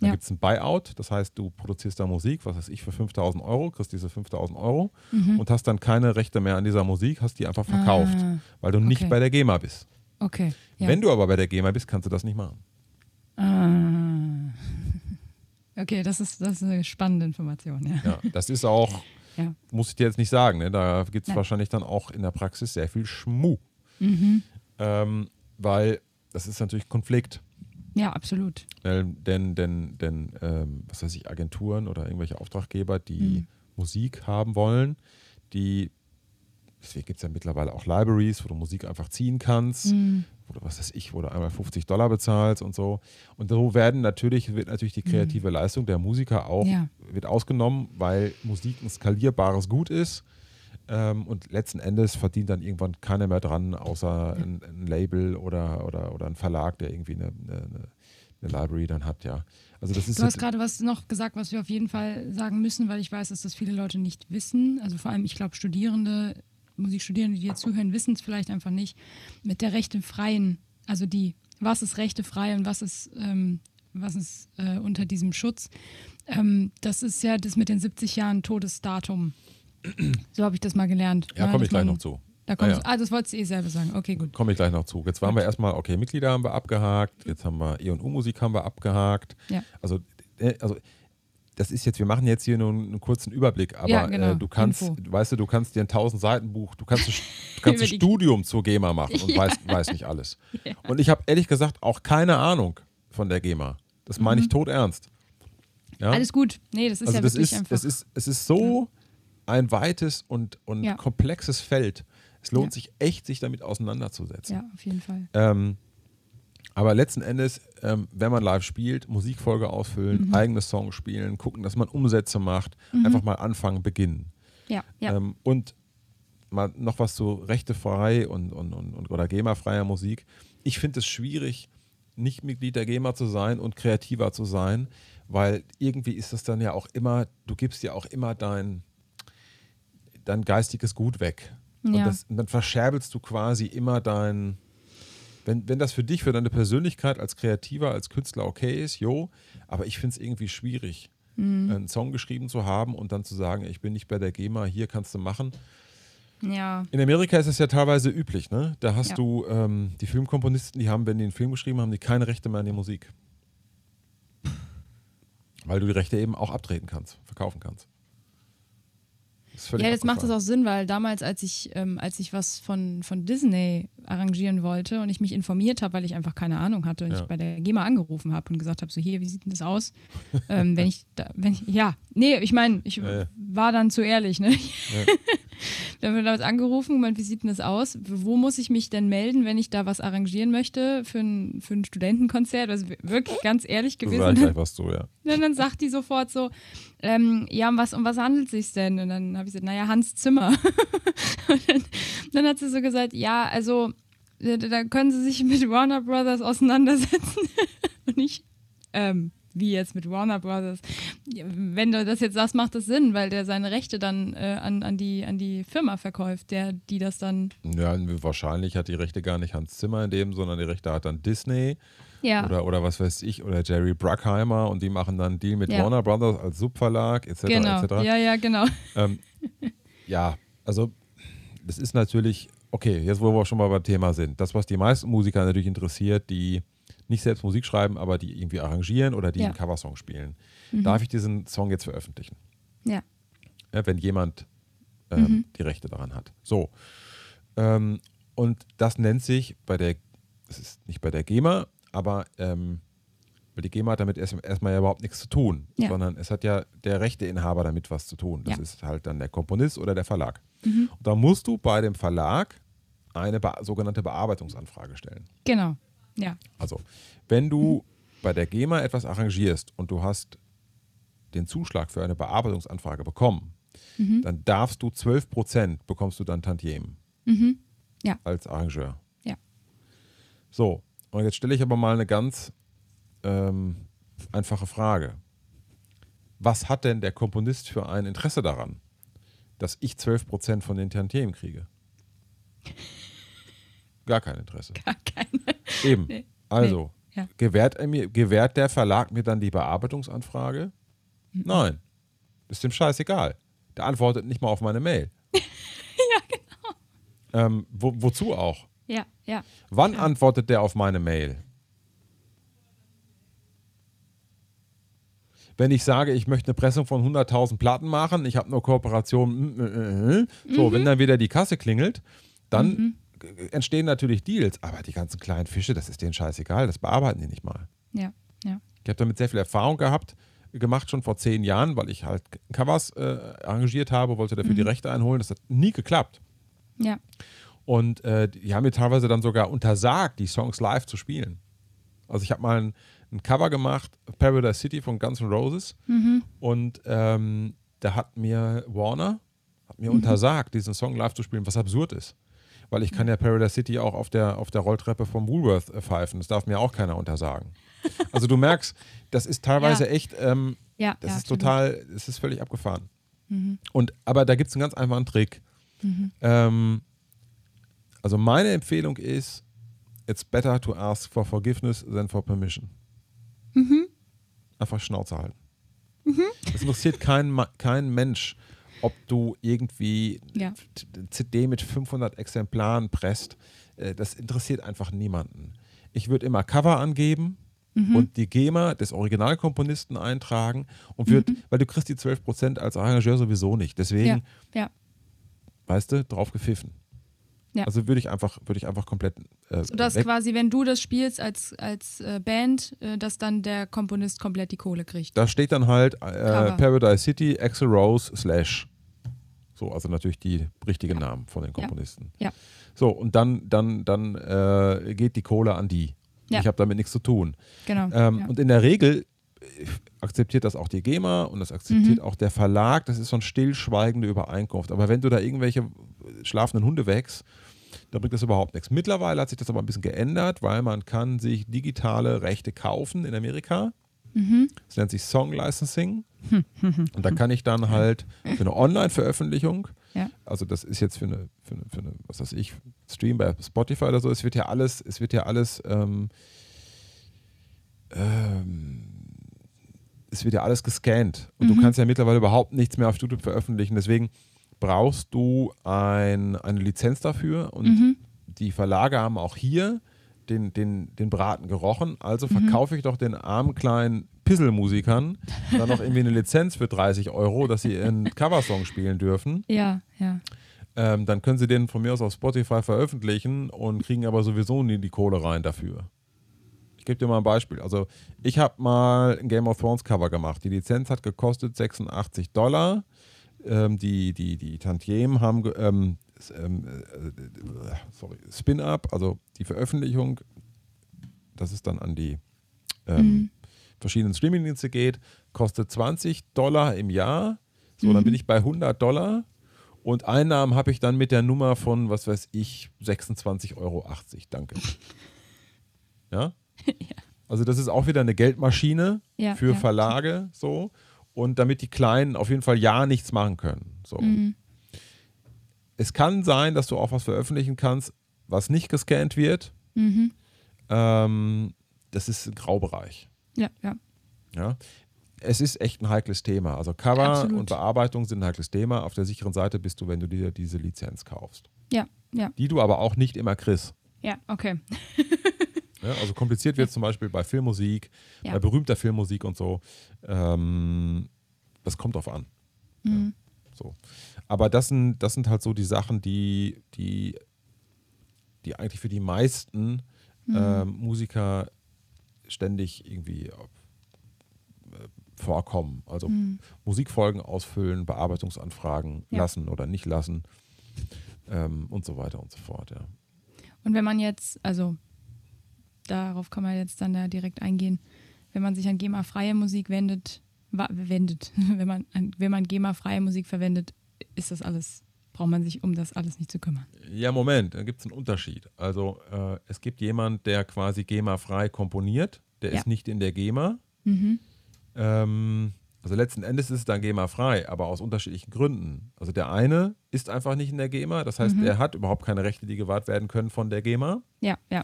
Dann Ja. gibt es ein Buyout, das heißt, du produzierst da Musik, was weiß ich, für 5000 Euro, kriegst diese 5000 Euro und hast dann keine Rechte mehr an dieser Musik, hast die einfach verkauft, Ah, weil du nicht okay. bei der GEMA bist. Okay. Ja. Wenn du aber bei der GEMA bist, kannst du das nicht machen. ah. Okay, das ist, das ist eine spannende Information, ja. Ja, das ist auch, Ja. muss ich dir jetzt nicht sagen, ne? da gibt es wahrscheinlich dann auch in der Praxis sehr viel Schmuh. Mhm. Ähm, weil das ist natürlich Konflikt. Ja, absolut. Weil, denn, denn, denn ähm, was weiß ich, Agenturen oder irgendwelche Auftraggeber, die Mhm. Musik haben wollen, die, deswegen gibt es ja mittlerweile auch Libraries, wo du Musik einfach ziehen kannst, Mhm. wo du, was weiß ich, wo du einmal 50 Dollar bezahlst und so. Und so werden natürlich, wird natürlich die kreative Leistung der Musiker auch Mhm. Ja. wird ausgenommen, weil Musik ein skalierbares Gut ist. Ähm, und letzten Endes verdient dann irgendwann keiner mehr dran, außer ein, ein Label oder, oder, oder ein Verlag, der irgendwie eine, eine, eine Library dann hat, ja. Also das ist Du hast gerade was noch gesagt, was wir auf jeden Fall sagen müssen, weil ich weiß, dass das viele Leute nicht wissen. Also vor allem, ich glaube, Studierende, Musikstudierende, die hier zuhören, wissen es vielleicht einfach nicht. Mit der Rechte freien, also die was ist rechtefrei und was ist, ähm, was ist äh, unter diesem Schutz. Ähm, das ist ja das mit den 70 Jahren Todesdatum. So habe ich das mal gelernt. Ja, ne, komme ich gleich noch zu. Da Ah, ja. ah, das wolltest du eh selber sagen. Okay, gut. Komme ich gleich noch zu. Jetzt waren wir erstmal, okay, Mitglieder haben wir abgehakt, jetzt haben wir E und U-Musik haben wir abgehakt. Ja. Also, äh, also das ist jetzt, wir machen jetzt hier nur einen kurzen Überblick, aber Ja, genau. äh, du kannst, Info. weißt du, du kannst dir ein 1000 Seiten Buch, du kannst, ein- du kannst ein Studium zur GEMA machen und Ja. weißt, weißt nicht alles. Und ich habe ehrlich gesagt auch keine Ahnung von der GEMA. Das meine ich tot ernst. Ja? Mhm. Alles gut. Nee, das ist also ja das wirklich ist, einfach. es ist, es ist so ein weites und, und Ja. komplexes Feld. Es lohnt Ja. sich echt, sich damit auseinanderzusetzen. ja, auf jeden Fall. Ähm, aber letzten Endes, ähm, wenn man live spielt, Musikfolge ausfüllen, Mhm. eigene Songs spielen, gucken, dass man Umsätze macht, einfach mal anfangen, beginnen. Ja, ja. Ähm, und mal noch was zu rechtefrei und, und, und, und oder GEMA-freier Musik. Ich finde es schwierig, nicht Mitglied der GEMA zu sein und kreativer zu sein, weil irgendwie ist das dann ja auch immer, du gibst ja auch immer dein, dein geistiges Gut weg. Und, Ja. das, und dann verscherbelst du quasi immer dein, wenn, wenn das für dich, für deine Persönlichkeit als Kreativer, als Künstler okay ist, jo, aber ich finde es irgendwie schwierig, Mhm. einen Song geschrieben zu haben und dann zu sagen, ich bin nicht bei der GEMA, hier kannst du machen. ja. In Amerika ist es ja teilweise üblich, ne? Da hast Ja. du ähm, die Filmkomponisten, die haben, wenn die einen Film geschrieben haben, die keine Rechte mehr an die Musik. Weil du die Rechte eben auch abtreten kannst, verkaufen kannst. Ja, jetzt macht das auch Sinn, weil damals, als ich, ähm, als ich was von, von Disney arrangieren wollte und ich mich informiert habe, weil ich einfach keine Ahnung hatte und Ja. ich bei der GEMA angerufen habe und gesagt habe, so hier, wie sieht denn das aus? ähm, wenn ich, da, wenn ich, ja, nee, ich meine, ich Ja, ja. war dann zu ehrlich, ne? Dann wird damals angerufen, gemeint, wie sieht denn das aus? Wo muss ich mich denn melden, wenn ich da was arrangieren möchte für ein, für ein Studentenkonzert? Also wirklich ganz ehrlich gewesen. ich gleich was zu, ja. Und dann sagt die sofort so, ähm, ja, um was, um was handelt es sich denn? Und dann habe ich gesagt, naja, Hans Zimmer. Und dann, dann hat sie so gesagt, ja, also da, da können Sie sich mit Warner Brothers auseinandersetzen. Und ich, ähm, wie jetzt mit Warner Brothers? Wenn du das jetzt sagst, macht das Sinn, weil der seine Rechte dann äh, an, an, die, an die Firma verkauft, der, die das dann, Ja, wahrscheinlich hat die Rechte gar nicht Hans Zimmer in dem, sondern die Rechte hat dann Disney ja, oder, oder was weiß ich, oder Jerry Bruckheimer und die machen dann einen Deal mit Ja. Warner Brothers als Subverlag etc. genau, etc. ja, ja, genau. Ähm, ja, also das ist natürlich, okay, jetzt wo wir schon mal beim Thema sind, das, was die meisten Musiker natürlich interessiert, die nicht selbst Musik schreiben, aber die irgendwie arrangieren oder die Ja. einen Coversong spielen. Mhm. Darf ich diesen Song jetzt veröffentlichen? Ja, Ja, wenn jemand ähm, Mhm. die Rechte daran hat. So. Ähm, und das nennt sich bei der, es ist nicht bei der GEMA, aber ähm, weil die GEMA hat damit erst- erstmal ja überhaupt nichts zu tun, Ja. sondern es hat ja der Rechteinhaber damit was zu tun. Das Ja. ist halt dann der Komponist oder der Verlag. Mhm. Und da musst du bei dem Verlag eine be sogenannte Bearbeitungsanfrage stellen. genau. Ja, Also, wenn du bei der GEMA etwas arrangierst und du hast den Zuschlag für eine Bearbeitungsanfrage bekommen, Mhm. dann darfst du 12% bekommst du dann Tantiemen Mhm. Ja. als Arrangeur. Ja. So, und jetzt stelle ich aber mal eine ganz ähm, einfache Frage. Was hat denn der Komponist für ein Interesse daran, dass ich 12% von den Tantiemen kriege? Gar kein Interesse. gar keine. Eben. Nee. Also, Nee. Ja. gewährt, er mir, gewährt der Verlag mir dann die Bearbeitungsanfrage? Mhm. Nein. Ist dem scheißegal. Der antwortet nicht mal auf meine Mail. ja, genau. Ähm, wo, wozu auch? Ja, ja. Wann Ja. antwortet der auf meine Mail? Wenn ich sage, ich möchte eine Pressung von 100.000 Platten machen, ich habe nur Kooperation, mm, äh, äh, so, Mhm. wenn dann wieder die Kasse klingelt, dann g- entstehen natürlich Deals. Aber die ganzen kleinen Fische, das ist denen scheißegal, das bearbeiten die nicht mal. Ja, ja. Ich habe damit sehr viel Erfahrung gehabt, gemacht schon vor zehn Jahren, weil ich halt Covers äh, arrangiert habe, wollte dafür die Rechte einholen. Das hat nie geklappt. Ja, Und äh, die haben mir teilweise dann sogar untersagt, die Songs live zu spielen. Also ich habe mal ein, ein Cover gemacht, Paradise City von Guns N' Roses. Und ähm, da hat mir Warner hat mir untersagt, diesen Song live zu spielen, was absurd ist. Weil ich kann ja Paradise City auch auf der, auf der Rolltreppe vom Woolworth äh, pfeifen. Das darf mir auch keiner untersagen. Also du merkst, das ist teilweise Ja. echt, ähm, ja. das ja, ist total, es ist völlig abgefahren. Und, aber da gibt es einen ganz einfachen Trick. Mhm. Ähm, also meine Empfehlung ist, it's better to ask for forgiveness than for permission. Mhm. Einfach Schnauze halten. Es interessiert keinen kein Mensch, ob du irgendwie Ja. CD mit 500 Exemplaren presst. Äh, Das interessiert einfach niemanden. Ich würde immer Cover angeben Mhm. und die GEMA des Originalkomponisten eintragen und würd, weil du kriegst die 12% als Arrangeur sowieso nicht. Deswegen, Ja. Ja. weißt du, drauf gepfiffen. Ja. Also würde ich einfach, würde ich einfach komplett äh, weg. quasi, wenn du das spielst als, als äh, Band, äh, dass dann der Komponist komplett die Kohle kriegt. Da steht dann halt äh. Paradise City, Axel Rose, Slash. So, also natürlich die richtigen Namen von den Komponisten. Ja. So, und dann, dann, dann äh, geht die Kohle an die. Ja. Ich habe damit nichts zu tun. Genau. Ähm, ja. Und in der Regel äh, akzeptiert das auch die GEMA und das akzeptiert Mhm. auch der Verlag. Das ist so eine stillschweigende Übereinkunft. Aber wenn du da irgendwelche schlafenden Hunde wächst, dann bringt das überhaupt nichts. Mittlerweile hat sich das aber ein bisschen geändert, weil man kann sich digitale Rechte kaufen in Amerika. Mhm. Das nennt sich Song Licensing. Und da kann ich dann halt für eine Online-Veröffentlichung, Ja. also das ist jetzt für eine, für eine, für eine, was weiß ich, Stream bei Spotify oder so, es wird ja alles, es wird ja alles, ähm, ähm, es wird ja alles gescannt. Und Mhm. du kannst ja mittlerweile überhaupt nichts mehr auf YouTube veröffentlichen. Deswegen brauchst du ein, eine Lizenz dafür und Mhm. die Verlage haben auch hier den, den, den Braten gerochen. Also Mhm. verkaufe ich doch den armen kleinen Pisselmusikern dann noch irgendwie eine Lizenz für 30 Euro, dass sie einen Coversong spielen dürfen. ja, ja. Ähm, dann können sie den von mir aus auf Spotify veröffentlichen und kriegen aber sowieso nie die Kohle rein dafür. Ich gebe dir mal ein Beispiel. Also ich habe mal ein Game of Thrones Cover gemacht. Die Lizenz hat gekostet 86 Dollar. Ähm, die, die, die Tantiemen haben, ähm, ähm, äh, sorry, Spin-Up, also die Veröffentlichung, das ist dann an die ähm, Mhm. verschiedenen Streamingdienste geht, kostet 20 Dollar im Jahr. So, dann bin ich bei 100 Dollar. Und Einnahmen habe ich dann mit der Nummer von, was weiß ich, 26,80 Euro. Danke. Ja? Also das ist auch wieder eine Geldmaschine Ja, für ja. Verlage so. Und damit die Kleinen auf jeden Fall ja nichts machen können. So. Mhm. Es kann sein, dass du auch was veröffentlichen kannst, was nicht gescannt wird. Mhm. Ähm, das ist ein Graubereich. Ja, ja. Ja. Es ist echt ein heikles Thema. Also Cover Absolut. und Bearbeitung sind ein heikles Thema. Auf der sicheren Seite bist du, wenn du dir diese Lizenz kaufst. Ja, ja. Die du aber auch nicht immer kriegst. Ja, okay. Ja, also kompliziert wird zum Beispiel bei Filmmusik, Ja. bei berühmter Filmmusik und so. Ähm, das kommt drauf an. Mhm. So. Aber das sind, das sind halt so die Sachen, die, die, die eigentlich für die meisten Mhm. ähm, Musiker ständig irgendwie äh, vorkommen. Also Mhm. Musikfolgen ausfüllen, Bearbeitungsanfragen Ja. lassen oder nicht lassen ähm, und so weiter und so fort. Ja. Und wenn man jetzt, also darauf kann man jetzt dann da direkt eingehen, wenn man sich an GEMA-freie Musik wendet, wendet, wenn man, an, wenn man GEMA-freie Musik verwendet, ist das alles, braucht man sich um das alles nicht zu kümmern. Ja, Moment, da gibt es einen Unterschied. Also äh, es gibt jemand, der quasi GEMA-frei komponiert, der Ja. ist nicht in der GEMA. Mhm. Ähm, also letzten Endes ist es dann GEMA-frei, aber aus unterschiedlichen Gründen. Also der eine ist einfach nicht in der GEMA, das heißt, Mhm. er hat überhaupt keine Rechte, die gewahrt werden können von der GEMA. Ja, ja.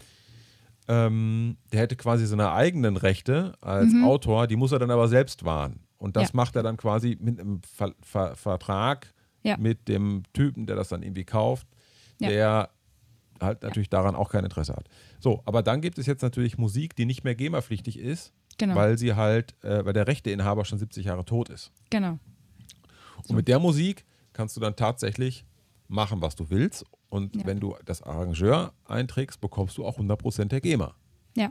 Ähm, der hätte quasi seine eigenen Rechte als Mhm. Autor, die muss er dann aber selbst wahren. Und das Ja. macht er dann quasi mit einem Ver Ver Vertrag Ja. mit dem Typen, der das dann irgendwie kauft, Ja. der halt natürlich daran auch kein Interesse hat. So, aber dann gibt es jetzt natürlich Musik, die nicht mehr GEMA-pflichtig ist, Genau. weil sie halt, äh, weil der Rechteinhaber schon 70 Jahre tot ist. genau. Und mit der Musik kannst du dann tatsächlich machen, was du willst. Und Ja. wenn du das Arrangeur einträgst, bekommst du auch 100% der GEMA. Ja.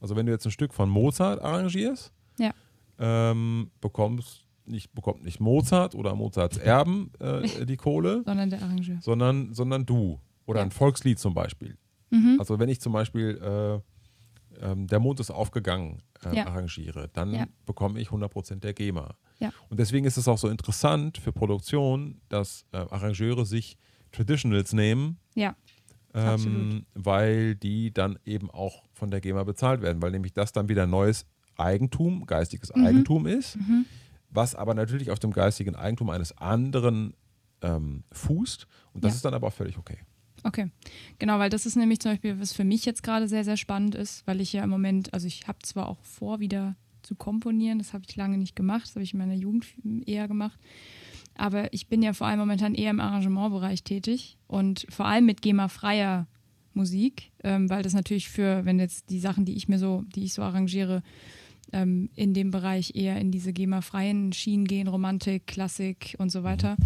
Also wenn du jetzt ein Stück von Mozart arrangierst, Ja. ähm, bekommst nicht, bekommt nicht Mozart oder Mozarts Erben äh, die Kohle, Sondern der Arrangeur. sondern, sondern du. Oder Ja. ein Volkslied zum Beispiel. Mhm. Also wenn ich zum Beispiel äh, ähm, Der Mond ist aufgegangen äh, Ja. arrangiere, dann bekomme ich 100% der GEMA. Ja. Und deswegen ist es auch so interessant für Produktion, dass äh, Arrangeure sich Traditionals nehmen, Ja. ähm, weil die dann eben auch von der GEMA bezahlt werden, weil nämlich das dann wieder neues Eigentum, geistiges Mhm. Eigentum ist, Mhm. was aber natürlich auf dem geistigen Eigentum eines anderen ähm, fußt. Und das Ja. ist dann aber auch völlig okay. Okay, genau, weil das ist nämlich zum Beispiel, was für mich jetzt gerade sehr, sehr spannend ist, weil ich ja im Moment, also ich habe zwar auch vor, wieder zu komponieren, das habe ich lange nicht gemacht, das habe ich in meiner Jugend eher gemacht, aber ich bin ja vor allem momentan eher im Arrangementbereich tätig und vor allem mit GEMA-freier Musik, ähm, weil das natürlich für, wenn jetzt die Sachen, die ich mir so, die ich so arrangiere, ähm, in dem Bereich eher in diese GEMA-freien Schienen gehen, Romantik, Klassik und so weiter.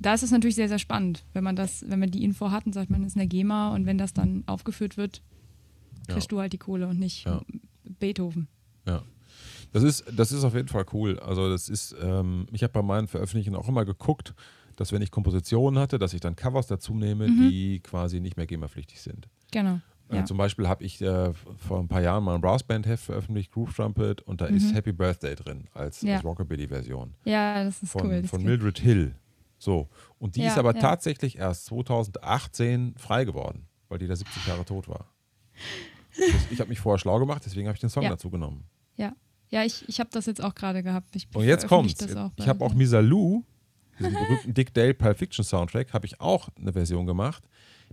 Da ist es natürlich sehr, sehr spannend, wenn man das, wenn man die Info hat und sagt, man ist eine GEMA und wenn das dann aufgeführt wird, kriegst ja. du halt die Kohle und nicht ja. Beethoven. Ja. Das ist, das ist auf jeden Fall cool. Also das ist, ähm, ich habe bei meinen Veröffentlichungen auch immer geguckt, dass wenn ich Kompositionen hatte, dass ich dann Covers dazu nehme, mhm. die quasi nicht mehr GEMA-pflichtig sind. Genau. Äh, ja. Zum Beispiel habe ich äh, vor ein paar Jahren mal ein Brassband-Heft veröffentlicht, Groove Trumpet, und da mhm. ist Happy Birthday drin als, ja. als Rockabilly-Version. Ja, das ist von, cool. Das von Mildred Hill. So. Und die ja, ist aber tatsächlich erst 2018 frei geworden, weil die da 70 Jahre tot war. ich habe mich vorher schlau gemacht, deswegen habe ich den Song dazu genommen. Ja. Ja, ich, ich habe das jetzt auch gerade gehabt. Ich und jetzt kommt's. Ich habe auch Misalou, diesen berühmten Dick Dale Pulp Fiction Soundtrack, habe ich auch eine Version gemacht.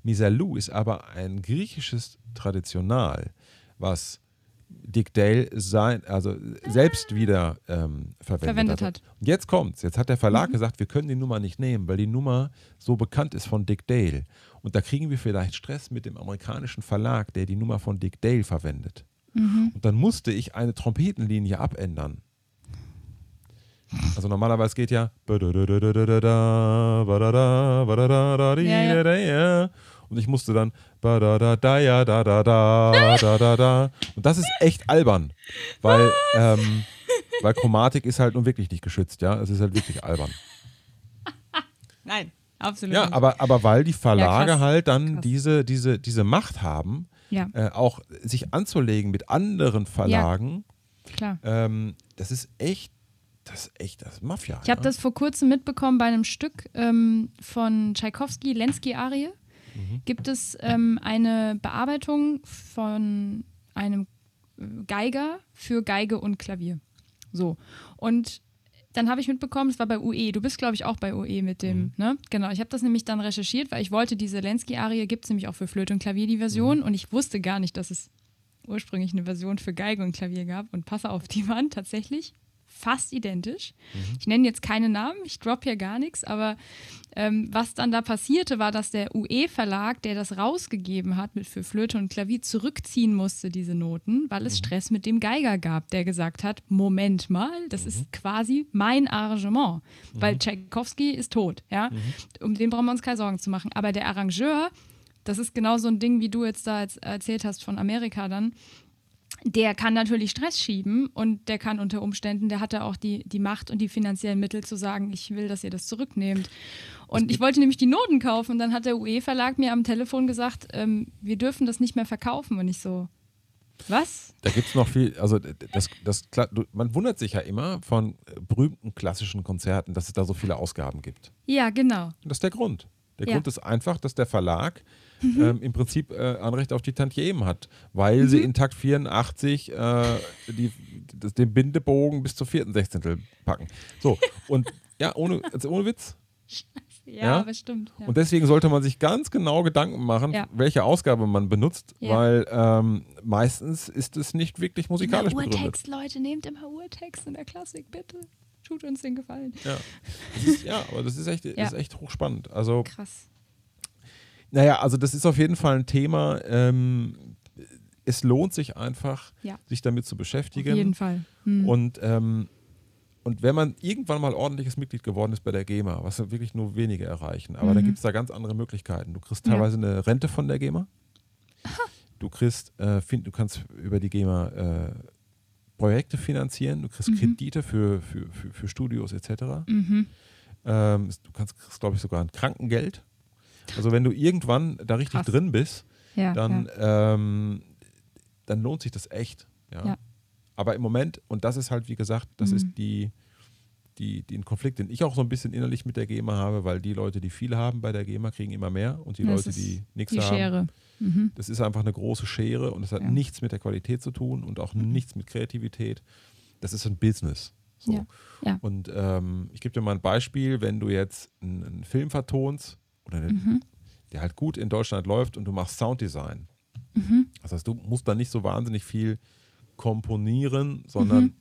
Misalou ist aber ein griechisches Traditional, was Dick Dale sein, also selbst wieder ähm, verwendet, verwendet, hat. hat. Jetzt kommt's. Jetzt hat der Verlag mhm. gesagt, wir können die Nummer nicht nehmen, weil die Nummer so bekannt ist von Dick Dale. Und da kriegen wir vielleicht Stress mit dem amerikanischen Verlag, der die Nummer von Dick Dale verwendet. Mhm. Und dann musste ich eine Trompetenlinie abändern. Also normalerweise geht ja. Ja, ja. Und ich musste dann. Und das ist echt albern. Weil, ähm, weil Chromatik ist halt nun wirklich nicht geschützt, ja. Es ist halt wirklich albern. Nein, absolut. Ja, aber, aber weil die Verlage ja, halt dann diese, diese, diese Macht haben, ja. äh, auch sich anzulegen mit anderen Verlagen. Ja, klar. Ähm, das ist echt das ist echt das ist Mafia. Ich habe ja? das vor kurzem mitbekommen bei einem Stück ähm, von Tchaikovsky, Lenski-Arie. Mhm. Gibt es ähm, eine Bearbeitung von einem Geiger für Geige und Klavier. So. Und dann habe ich mitbekommen, es war bei UE. Du bist, glaube ich, auch bei UE mit dem, mhm. ne? Genau. Ich habe das nämlich dann recherchiert, weil ich wollte diese Lenski-Arie, gibt es nämlich auch für Flöte und Klavier die Version. Mhm. Und ich wusste gar nicht, dass es ursprünglich eine Version für Geige und Klavier gab. Und passe auf, die waren tatsächlich fast identisch. Mhm. Ich nenne jetzt keine Namen, ich droppe hier gar nichts, aber ähm, was dann da passierte, war, dass der UE-Verlag, der das rausgegeben hat mit für Flöte und Klavier, zurückziehen musste, diese Noten, weil es mhm. Stress mit dem Geiger gab, der gesagt hat: Moment mal, das mhm. ist quasi mein Arrangement, weil mhm. Tchaikovsky ist tot, ja. Mhm. Um den brauchen wir uns keine Sorgen zu machen. Aber der Arrangeur, das ist genau so ein Ding, wie du jetzt da erzählt hast von Amerika dann der kann natürlich Stress schieben und der kann unter Umständen, der hatte auch die, die Macht und die finanziellen Mittel zu sagen, ich will, dass ihr das zurücknehmt. Und ich wollte nämlich die Noten kaufen und dann hat der UE-Verlag mir am Telefon gesagt, ähm, wir dürfen das nicht mehr verkaufen. Und ich so, was? Da gibt es noch viel, also das, das, man wundert sich ja immer von berühmten klassischen Konzerten, dass es da so viele Ausgaben gibt. Ja, genau. Und das ist der Grund. Der ja. Grund ist einfach, dass der Verlag mhm. ähm, im Prinzip äh, Anrecht auf die Tantiemen hat, weil mhm. sie in Takt 84 äh, die, das, den Bindebogen bis zur vierten Sechzehntel packen. So, und ja, ohne, also ohne Witz. Ja, ja, aber stimmt. Ja. Und deswegen sollte man sich ganz genau Gedanken machen, ja. welche Ausgabe man benutzt, weil ähm, meistens ist es nicht wirklich musikalisch Immer Urtext, Leute, nehmt immer Urtext in der Klassik, bitte. Tut uns den Gefallen. Ja, ist, ja aber das ist echt, ist echt hochspannend. Also, Krass. Naja, also das ist auf jeden Fall ein Thema. Ähm, es lohnt sich einfach, ja. sich damit zu beschäftigen. Auf jeden Fall. Hm. Und, ähm, und wenn man irgendwann mal ordentliches Mitglied geworden ist bei der GEMA, was wirklich nur wenige erreichen, aber mhm. dann gibt es da ganz andere Möglichkeiten. Du kriegst teilweise ja. eine Rente von der GEMA. Du kriegst, äh, find, du kannst über die GEMA äh, Projekte finanzieren, du kriegst mhm. Kredite für, für, für, für, Studios etc. Mhm. Ähm, du kannst, glaube ich, sogar ein Krankengeld. Also wenn du irgendwann da richtig Krass. drin bist, ja, dann, ja. Ähm, dann lohnt sich das echt. Ja. ja. Aber im Moment, und das ist halt, wie gesagt, das mhm. ist die, die, den Konflikt, den ich auch so ein bisschen innerlich mit der GEMA habe, weil die Leute, die viel haben bei der GEMA, kriegen immer mehr und die das Leute, die nichts haben, Schere. Mhm. das ist einfach eine große Schere und es hat nichts mit der Qualität zu tun und auch mhm. nichts mit Kreativität. Das ist ein Business. So. Ja. Ja. Und ähm, ich gebe dir mal ein Beispiel, wenn du jetzt einen, einen Film vertonst oder eine, mhm. der halt gut in Deutschland läuft und du machst Sounddesign. Mhm. Das heißt, du musst da nicht so wahnsinnig viel komponieren, sondern, Mhm.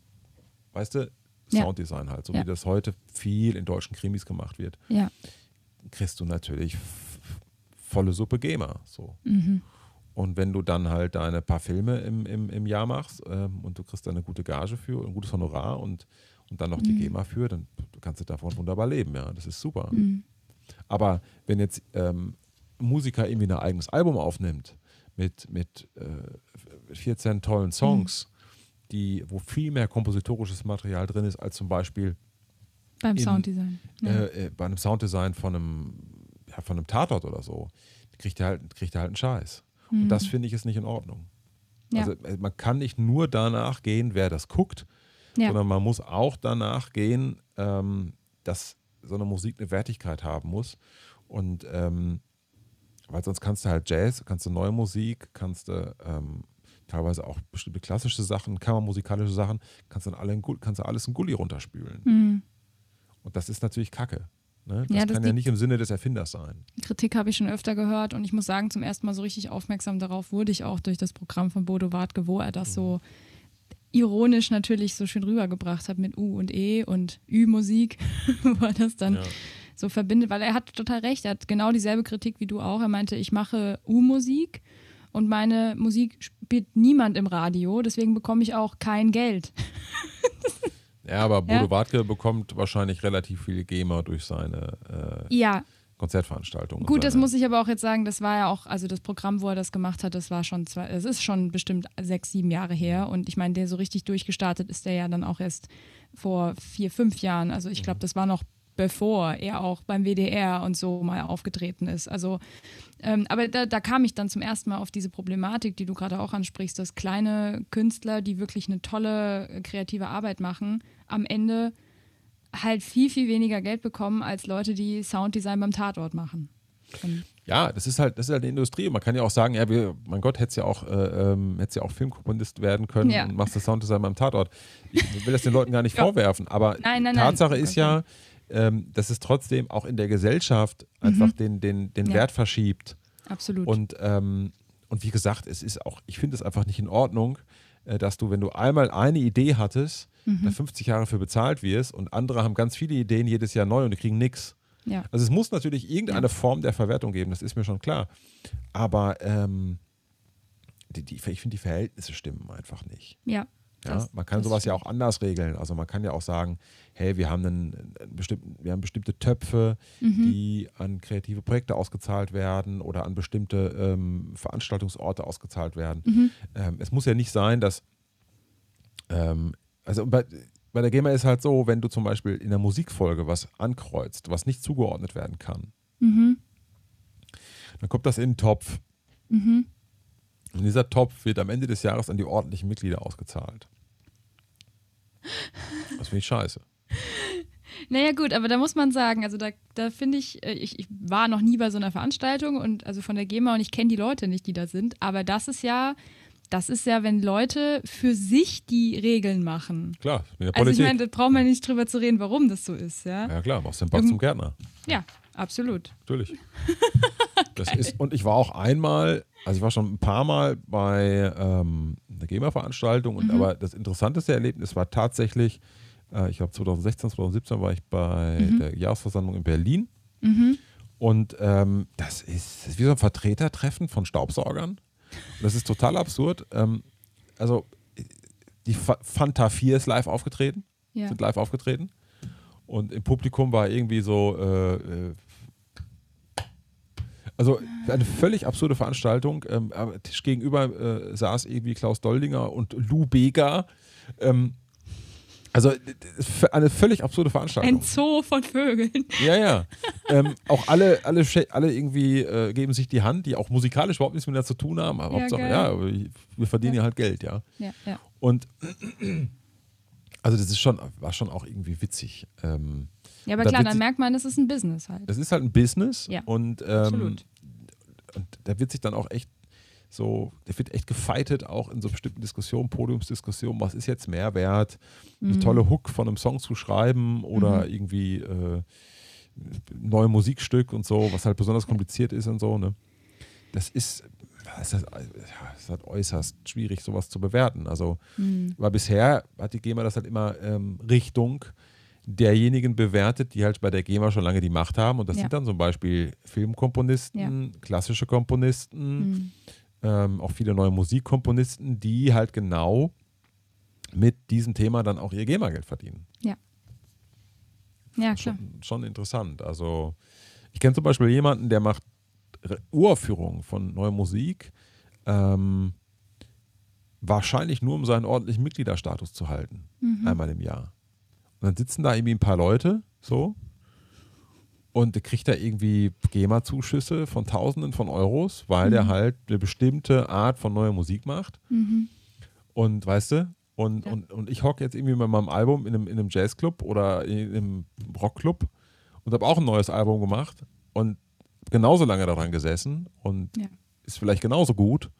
weißt du, Ja. Sounddesign halt, so Ja. wie das heute viel in deutschen Krimis gemacht wird, Ja. kriegst du natürlich volle Suppe GEMA. So. Mhm. Und wenn du dann halt deine paar Filme im, im, im Jahr machst ähm, und du kriegst dann eine gute Gage für, ein gutes Honorar und, und dann noch die Mhm. GEMA für, dann kannst du davon wunderbar leben, ja. Das ist super. Mhm. Aber wenn jetzt ähm, ein Musiker irgendwie ein eigenes Album aufnimmt mit, mit äh, 14 tollen Songs, die, wo viel mehr kompositorisches Material drin ist, als zum Beispiel Beim In- Sounddesign. Ja. äh, äh, bei einem Sounddesign von einem, ja, von einem Tatort oder so, kriegt er halt, kriegt er halt einen Scheiß. Und Mhm. das finde ich ist nicht in Ordnung. Ja. Also äh, man kann nicht nur danach gehen, wer das guckt, sondern man muss auch danach gehen, ähm, dass so eine Musik eine Wertigkeit haben muss. Und ähm, weil sonst kannst du halt Jazz, kannst du neue Musik, kannst du ähm, teilweise auch bestimmte klassische Sachen, kammermusikalische Sachen, kannst du, dann alle in, kannst du alles in Gully runterspülen. Mhm. Und das ist natürlich Kacke. Ne? Das Ja, das kann ja nicht im Sinne des Erfinders sein. Kritik habe ich schon öfter gehört und ich muss sagen, zum ersten Mal so richtig aufmerksam darauf wurde ich auch durch das Programm von Bodo Wartke, wo er das so ironisch natürlich so schön rübergebracht hat mit U und E und Ü-Musik, wo er das dann Ja. so verbindet, weil er hat total recht, er hat genau dieselbe Kritik wie du auch. Er meinte, ich mache U-Musik und meine Musik spielt niemand im Radio, deswegen bekomme ich auch kein Geld. Ja, aber Bodo Ja. Wartke bekommt wahrscheinlich relativ viel GEMA durch seine äh, Ja, Konzertveranstaltungen. Gut, das seine- muss ich aber auch jetzt sagen, das war ja auch, also das Programm, wo er das gemacht hat, das war schon zwei, es ist schon bestimmt sechs, sieben Jahre her. Und ich meine, der so richtig durchgestartet ist der ja dann auch erst vor vier, fünf Jahren. Also ich glaube, das war noch bevor er auch beim WDR und so mal aufgetreten ist. Also, ähm, aber da, da kam ich dann zum ersten Mal auf diese Problematik, die du gerade auch ansprichst, dass kleine Künstler, die wirklich eine tolle äh, kreative Arbeit machen, am Ende halt viel, viel weniger Geld bekommen als Leute, die Sounddesign beim Tatort machen. Und Ja, das ist halt, das ist halt eine Industrie. Man kann ja auch sagen, ja, wir, mein Gott, hättest ja auch, äh, hättest ja auch Filmkomponist werden können Ja. und machst das Sounddesign beim Tatort. Ich will das den Leuten gar nicht vorwerfen, aber Nein, nein, nein. Tatsache Oh ist ja, ähm, dass es trotzdem auch in der Gesellschaft einfach den, den, den Mhm. Ja. Wert verschiebt. absolut. Und, ähm, und wie gesagt, es ist auch, ich finde es einfach nicht in Ordnung, dass du, wenn du einmal eine Idee hattest, Mhm. da 50 Jahre für bezahlt wirst und andere haben ganz viele Ideen jedes Jahr neu und die kriegen nichts. ja. Also es muss natürlich irgendeine Ja. Form der Verwertung geben, das ist mir schon klar. Aber ähm, die, die, ich finde, die Verhältnisse stimmen einfach nicht. ja. Ja? Das- man kann sowas ja auch anders regeln. Also man kann ja auch sagen, hey, wir haben, einen, einen bestimmten, wir haben bestimmte Töpfe, Mhm. die an kreative Projekte ausgezahlt werden oder an bestimmte ähm, Veranstaltungsorte ausgezahlt werden. Mhm. Ähm, es muss ja nicht sein, dass ähm, also bei, bei der GEMA ist halt so, wenn du zum Beispiel in der Musikfolge was ankreuzt, was nicht zugeordnet werden kann, Mhm. dann kommt das in den Topf. Mhm. Und dieser Topf wird am Ende des Jahres an die ordentlichen Mitglieder ausgezahlt. Das finde ich scheiße. Naja, gut, aber da muss man sagen, also da, da finde ich, äh, ich, ich war noch nie bei so einer Veranstaltung und also von der GEMA und ich kenne die Leute nicht, die da sind, aber das ist ja, das ist ja, wenn Leute für sich die Regeln machen. Klar, in der Also Politik. ich meine, da braucht man nicht drüber zu reden, warum das so ist, ja? ja klar, machst den Bach Irgend- zum Gärtner. Ja, absolut. Natürlich. Das ist, und ich war auch einmal, also ich war schon ein paar Mal bei ähm, einer GEMA-Veranstaltung, und aber das interessanteste Erlebnis war tatsächlich, äh, ich glaube 2016, 2017 war ich bei der Jahresversammlung in Berlin. Und ähm, das, ist, das ist wie so ein Vertretertreffen von Staubsaugern. Und das ist total absurd. Ähm, also die Fa Fanta 4 ist live aufgetreten, Ja. sind live aufgetreten. Und im Publikum war irgendwie so, äh, äh, also eine völlig absurde Veranstaltung. Ähm, am Tisch gegenüber äh, saß irgendwie Klaus Doldinger und Lou Bega. Ähm, also eine völlig absurde Veranstaltung. Ein Zoo von Vögeln. Ja, ja. ähm, auch alle, alle, alle irgendwie äh, geben sich die Hand, die auch musikalisch überhaupt nichts miteinander zu tun haben. Aber Ja, Hauptsache, geil. ja, wir verdienen ja. Ja. halt Geld, ja. Ja, ja. Und also das ist schon, war schon auch irgendwie witzig. Ähm, Ja, aber klar, dann merkt man, es ist ein Business halt. das ist halt ein Business Ja, und, ähm, absolut. Und da wird sich dann auch echt so, der wird echt gefeitet, auch in so bestimmten Diskussionen, Podiumsdiskussionen, was ist jetzt mehr wert, eine Mhm. tolle Hook von einem Song zu schreiben oder irgendwie äh, neue Musikstück und so, was halt besonders kompliziert ist und so, ne? Das ist, das ist, ja, das ist halt äußerst schwierig, sowas zu bewerten. Also, Mhm. weil bisher hat die GEMA das halt immer ähm, Richtung derjenigen bewertet, die halt bei der GEMA schon lange die Macht haben. Und das Ja. sind dann zum Beispiel Filmkomponisten, klassische Komponisten, Mhm. ähm, auch viele neue Musikkomponisten, die halt genau mit diesem Thema dann auch ihr GEMA-Geld verdienen. Ja, klar. Schon, schon interessant. Also ich kenne zum Beispiel jemanden, der macht Uraufführungen von neuer Musik, ähm, wahrscheinlich nur um seinen ordentlichen Mitgliederstatus zu halten, Mhm. einmal im Jahr. Und dann sitzen da irgendwie ein paar Leute so und der kriegt da irgendwie GEMA-Zuschüsse von Tausenden von Euros, weil der Mhm. halt eine bestimmte Art von neuer Musik macht. Mhm. Und weißt du, und, Ja. und, und ich hocke jetzt irgendwie mit meinem Album in einem, in einem Jazzclub oder in einem Rockclub und habe auch ein neues Album gemacht und genauso lange daran gesessen und Ja. ist vielleicht genauso gut,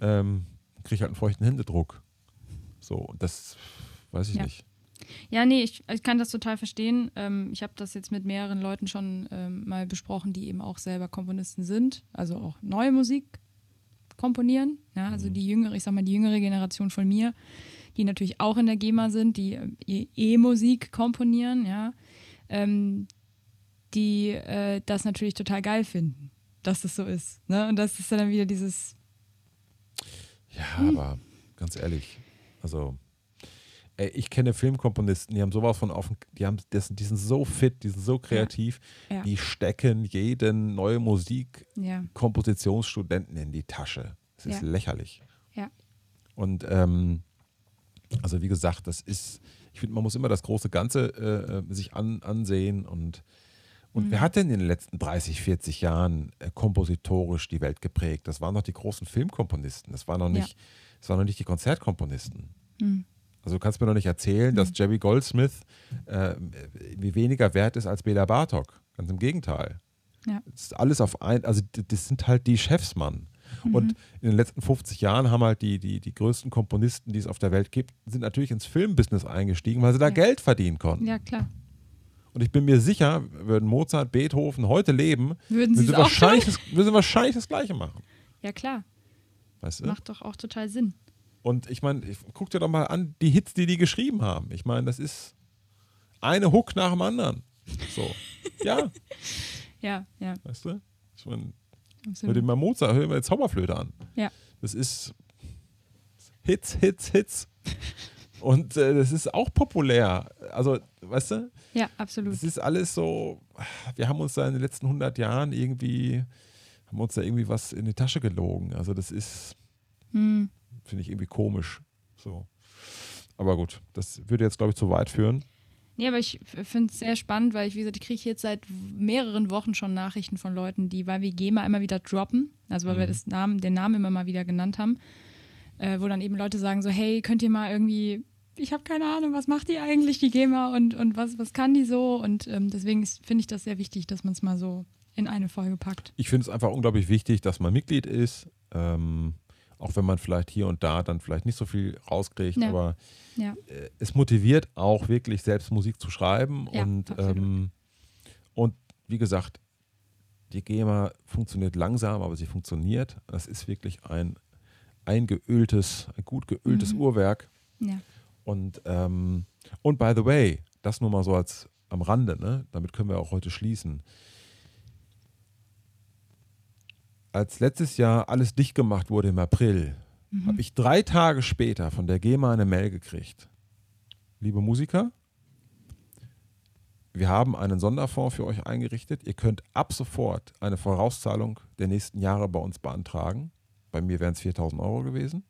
ähm, kriege halt einen feuchten Händedruck. So, das weiß ich Ja. nicht. Ja, nee, ich, ich kann das total verstehen. Ähm, ich habe das jetzt mit mehreren Leuten schon ähm, mal besprochen, die eben auch selber Komponisten sind, also auch neue Musik komponieren. Ja, also die jüngere, ich sag mal, die jüngere Generation von mir, die natürlich auch in der GEMA sind, die ähm, E- E-Musik komponieren, ja, ähm, die äh, das natürlich total geil finden, dass das so ist. Ne? Und das ist dann wieder dieses, Ja, Hm. aber ganz ehrlich, also ey, ich kenne Filmkomponisten, die haben sowas von auf, die haben, das, die sind so fit, die sind so kreativ, Ja. die stecken jeden neue Musik ja, Kompositionsstudenten in die Tasche. Das ist Ja. lächerlich. Ja. Und ähm, also wie gesagt, das ist, ich finde, man muss immer das große Ganze äh, sich an, ansehen und und Mhm. wer hat denn in den letzten 30, 40 Jahren äh, kompositorisch die Welt geprägt? Das waren noch die großen Filmkomponisten. Das waren noch Ja. nicht, das waren noch nicht die Konzertkomponisten. Hm. Also du kannst mir doch nicht erzählen, dass Jerry Goldsmith äh, wie weniger wert ist als Bela Bartok. Ganz im Gegenteil. Ja. Das ist alles auf ein, also das sind halt die Chefs, Mann. Und in den letzten 50 Jahren haben halt die, die, die größten Komponisten, die es auf der Welt gibt, sind natürlich ins Filmbusiness eingestiegen, weil sie da Ja. Geld verdienen konnten. ja klar. Und ich bin mir sicher, würden Mozart, Beethoven heute leben, Würden sie würden sie, wahrscheinlich das, würden sie wahrscheinlich das Gleiche machen. Ja klar, Weißt du? macht doch auch total Sinn. Und ich meine, guck dir doch mal an, die Hits, die die geschrieben haben. Ich meine, das ist eine Hook nach dem anderen. So. Ja, Ja, ja, weißt du? Ich meine, hör dir mal Mozart, hör dir mal Zauberflöte an. Ja. Das ist Hits, Hits, Hits. Und äh, das ist auch populär. Also, weißt du, Ja, absolut. das ist alles so, wir haben uns da in den letzten 100 Jahren irgendwie, haben uns da irgendwie was in die Tasche gelogen. Also das ist, Hm. Finde ich irgendwie komisch. So. Aber gut, das würde jetzt, glaube ich, zu weit führen. Nee, aber ich finde es sehr spannend, weil ich, wie gesagt, ich kriege jetzt seit mehreren Wochen schon Nachrichten von Leuten, die, weil wir GEMA immer wieder droppen, also weil wir Mhm. das Namen, den Namen immer mal wieder genannt haben, äh, wo dann eben Leute sagen so, hey, könnt ihr mal irgendwie, ich habe keine Ahnung, was macht die eigentlich, die GEMA und, und was, was kann die so? Und ähm, deswegen finde ich das sehr wichtig, dass man es mal so in eine Folge packt. Ich finde es einfach unglaublich wichtig, dass man Mitglied ist. Ähm, auch wenn man vielleicht hier und da dann vielleicht nicht so viel rauskriegt, Ja. aber Ja. äh, es motiviert auch wirklich selbst Musik zu schreiben. Ja, und, ähm, und wie gesagt, die GEMA funktioniert langsam, aber sie funktioniert. Es ist wirklich ein, ein geöltes, ein gut geöltes Mhm. Uhrwerk. Ja. Und, ähm, und by the way, das nur mal so als am Rande, ne? damit können wir auch heute schließen. Als letztes Jahr alles dicht gemacht wurde im April, Mhm. habe ich drei Tage später von der GEMA eine Mail gekriegt. Liebe Musiker, wir haben einen Sonderfonds für euch eingerichtet. Ihr könnt ab sofort eine Vorauszahlung der nächsten Jahre bei uns beantragen. Bei mir wären es 4000 Euro gewesen.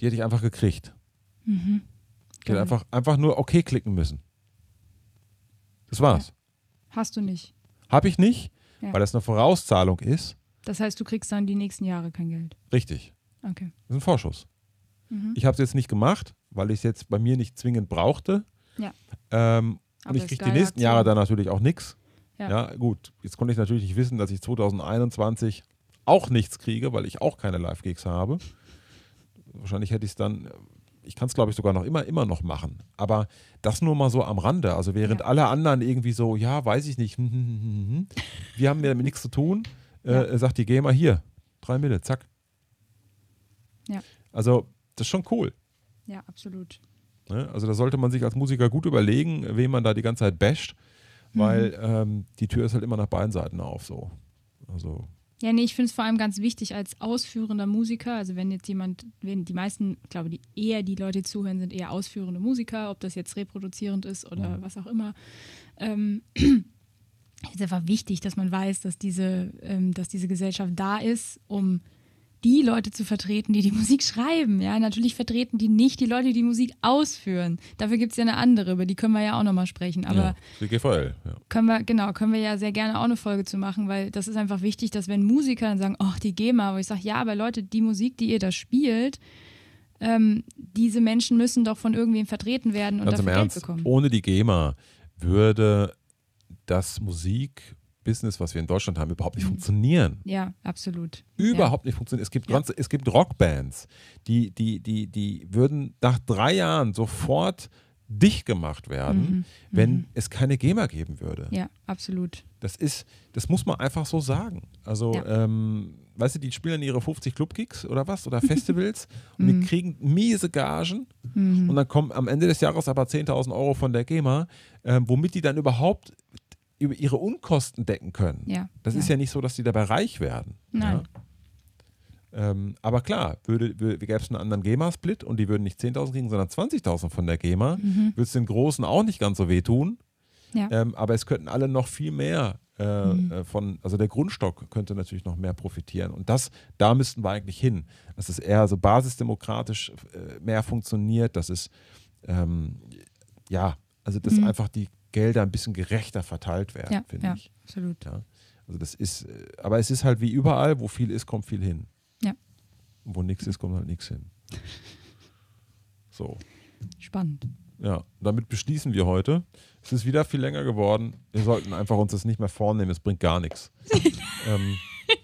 Die hätte ich einfach gekriegt. Mhm. Ich hätte einfach, einfach nur OK klicken müssen. Das war's. Hast du nicht. Habe ich nicht, Ja. weil das eine Vorauszahlung ist. Das heißt, du kriegst dann die nächsten Jahre kein Geld. Richtig. Okay. Das ist ein Vorschuss. Mhm. Ich habe es jetzt nicht gemacht, weil ich es jetzt bei mir nicht zwingend brauchte. Ja. Ähm, und ich kriege die nächsten. Jahre dann natürlich auch nichts. Ja. Ja. gut. Jetzt konnte ich natürlich nicht wissen, dass ich 2021 auch nichts kriege, weil ich auch keine Live-Gigs habe. Wahrscheinlich hätte ich es dann, ich kann es, glaube ich, sogar noch immer, immer noch machen. Aber das nur mal so am Rande. Also während Ja. alle anderen irgendwie so, ja, weiß ich nicht, hm, hm, hm, wir haben damit nichts zu tun, Ja. äh, sagt die GEMA hier, drei Mille, zack. Ja. Also, das ist schon cool. Ja, absolut. Ne? Also da sollte man sich als Musiker gut überlegen, wen man da die ganze Zeit basht, weil ähm, die Tür ist halt immer nach beiden Seiten auf so. Also, Ja, nee, ich finde es vor allem ganz wichtig als ausführender Musiker, also wenn jetzt jemand, wenn die meisten, ich glaube, die eher die Leute, die zuhören, sind eher ausführende Musiker, ob das jetzt reproduzierend ist oder was auch immer. Ähm, es ist einfach wichtig, dass man weiß, dass diese, ähm, dass diese Gesellschaft da ist, um die Leute zu vertreten, die die Musik schreiben. Ja, natürlich vertreten die nicht die Leute, die die Musik ausführen. Dafür gibt es ja eine andere, über die können wir ja auch nochmal sprechen. Aber ja, die GVL, ja. können wir, genau, können wir ja sehr gerne auch eine Folge zu machen, weil das ist einfach wichtig, dass wenn Musiker dann sagen, ach, die GEMA, wo ich sage, ja, aber Leute, die Musik, die ihr da spielt, ähm, diese Menschen müssen doch von irgendwem vertreten werden und Ganz dafür Geld bekommen. ohne die GEMA würde das Musikbusiness, was wir in Deutschland haben, überhaupt nicht funktionieren. Ja, absolut. Überhaupt nicht funktionieren. Es gibt, Ja. ganze, es gibt Rockbands, die, die, die, die würden nach drei Jahren sofort dicht gemacht werden, wenn es keine GEMA geben würde. Ja, ja absolut. Das ist, das muss man einfach so sagen. Also, Ja. ähm, weißt du, die spielen ihre 50 Clubgigs oder was oder Festivals und Mhm. die kriegen miese Gagen und dann kommen am Ende des Jahres aber 10.000 Euro von der GEMA, ähm, womit die dann überhaupt über ihre Unkosten decken können. Ja, Das ja. ist ja nicht so, dass die dabei reich werden. Nein. Ja? Ähm, aber klar, würde, würde, gäbe es einen anderen GEMA-Split und die würden nicht 10.000 kriegen, sondern 20.000 von der GEMA, würde es den Großen auch nicht ganz so wehtun. Ja. Ähm, aber es könnten alle noch viel mehr äh, Mhm. äh, von, also der Grundstock könnte natürlich noch mehr profitieren. Und das, da müssten wir eigentlich hin. Dass es eher so basisdemokratisch äh, mehr funktioniert, dass es, ähm, ja, also dass Mhm. einfach die Gelder ein bisschen gerechter verteilt werden, Ja, finde ja, ich. absolut. Ja. Also das ist, äh, aber es ist halt wie überall, wo viel ist, kommt viel hin. Ja. Und wo nichts ist, kommt halt nichts hin. So. Spannend. Ja, damit beschließen wir heute. Es ist wieder viel länger geworden. Wir sollten einfach uns das nicht mehr vornehmen. Es bringt gar nichts. ähm,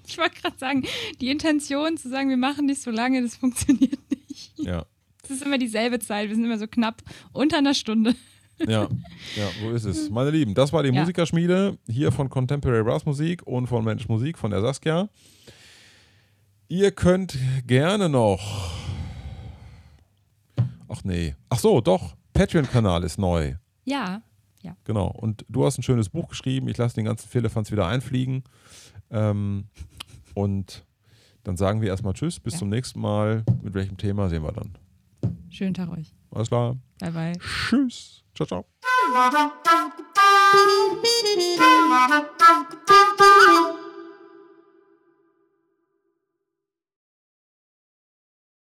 Ich wollte gerade sagen, die Intention zu sagen, wir machen nicht so lange, das funktioniert nicht. ja, Es ist immer dieselbe Zeit, wir sind immer so knapp unter einer Stunde. Ja, ja, so ist es. Meine Lieben, das war die Ja. Musikerschmiede hier von Contemporary Brass Musik und von Mensch Musik von der Saskia. Ihr könnt gerne noch. Ach nee. Ach so, doch. Patreon-Kanal ist neu. Ja, Genau. Und du hast ein schönes Buch geschrieben. Ich lasse den ganzen Firlefanz wieder einfliegen. Ähm, und dann sagen wir erstmal Tschüss, bis Ja. zum nächsten Mal. Mit welchem Thema sehen wir dann. schönen Tag euch. Alles klar. Bye, bye. Tschüss. Ciao, ciao.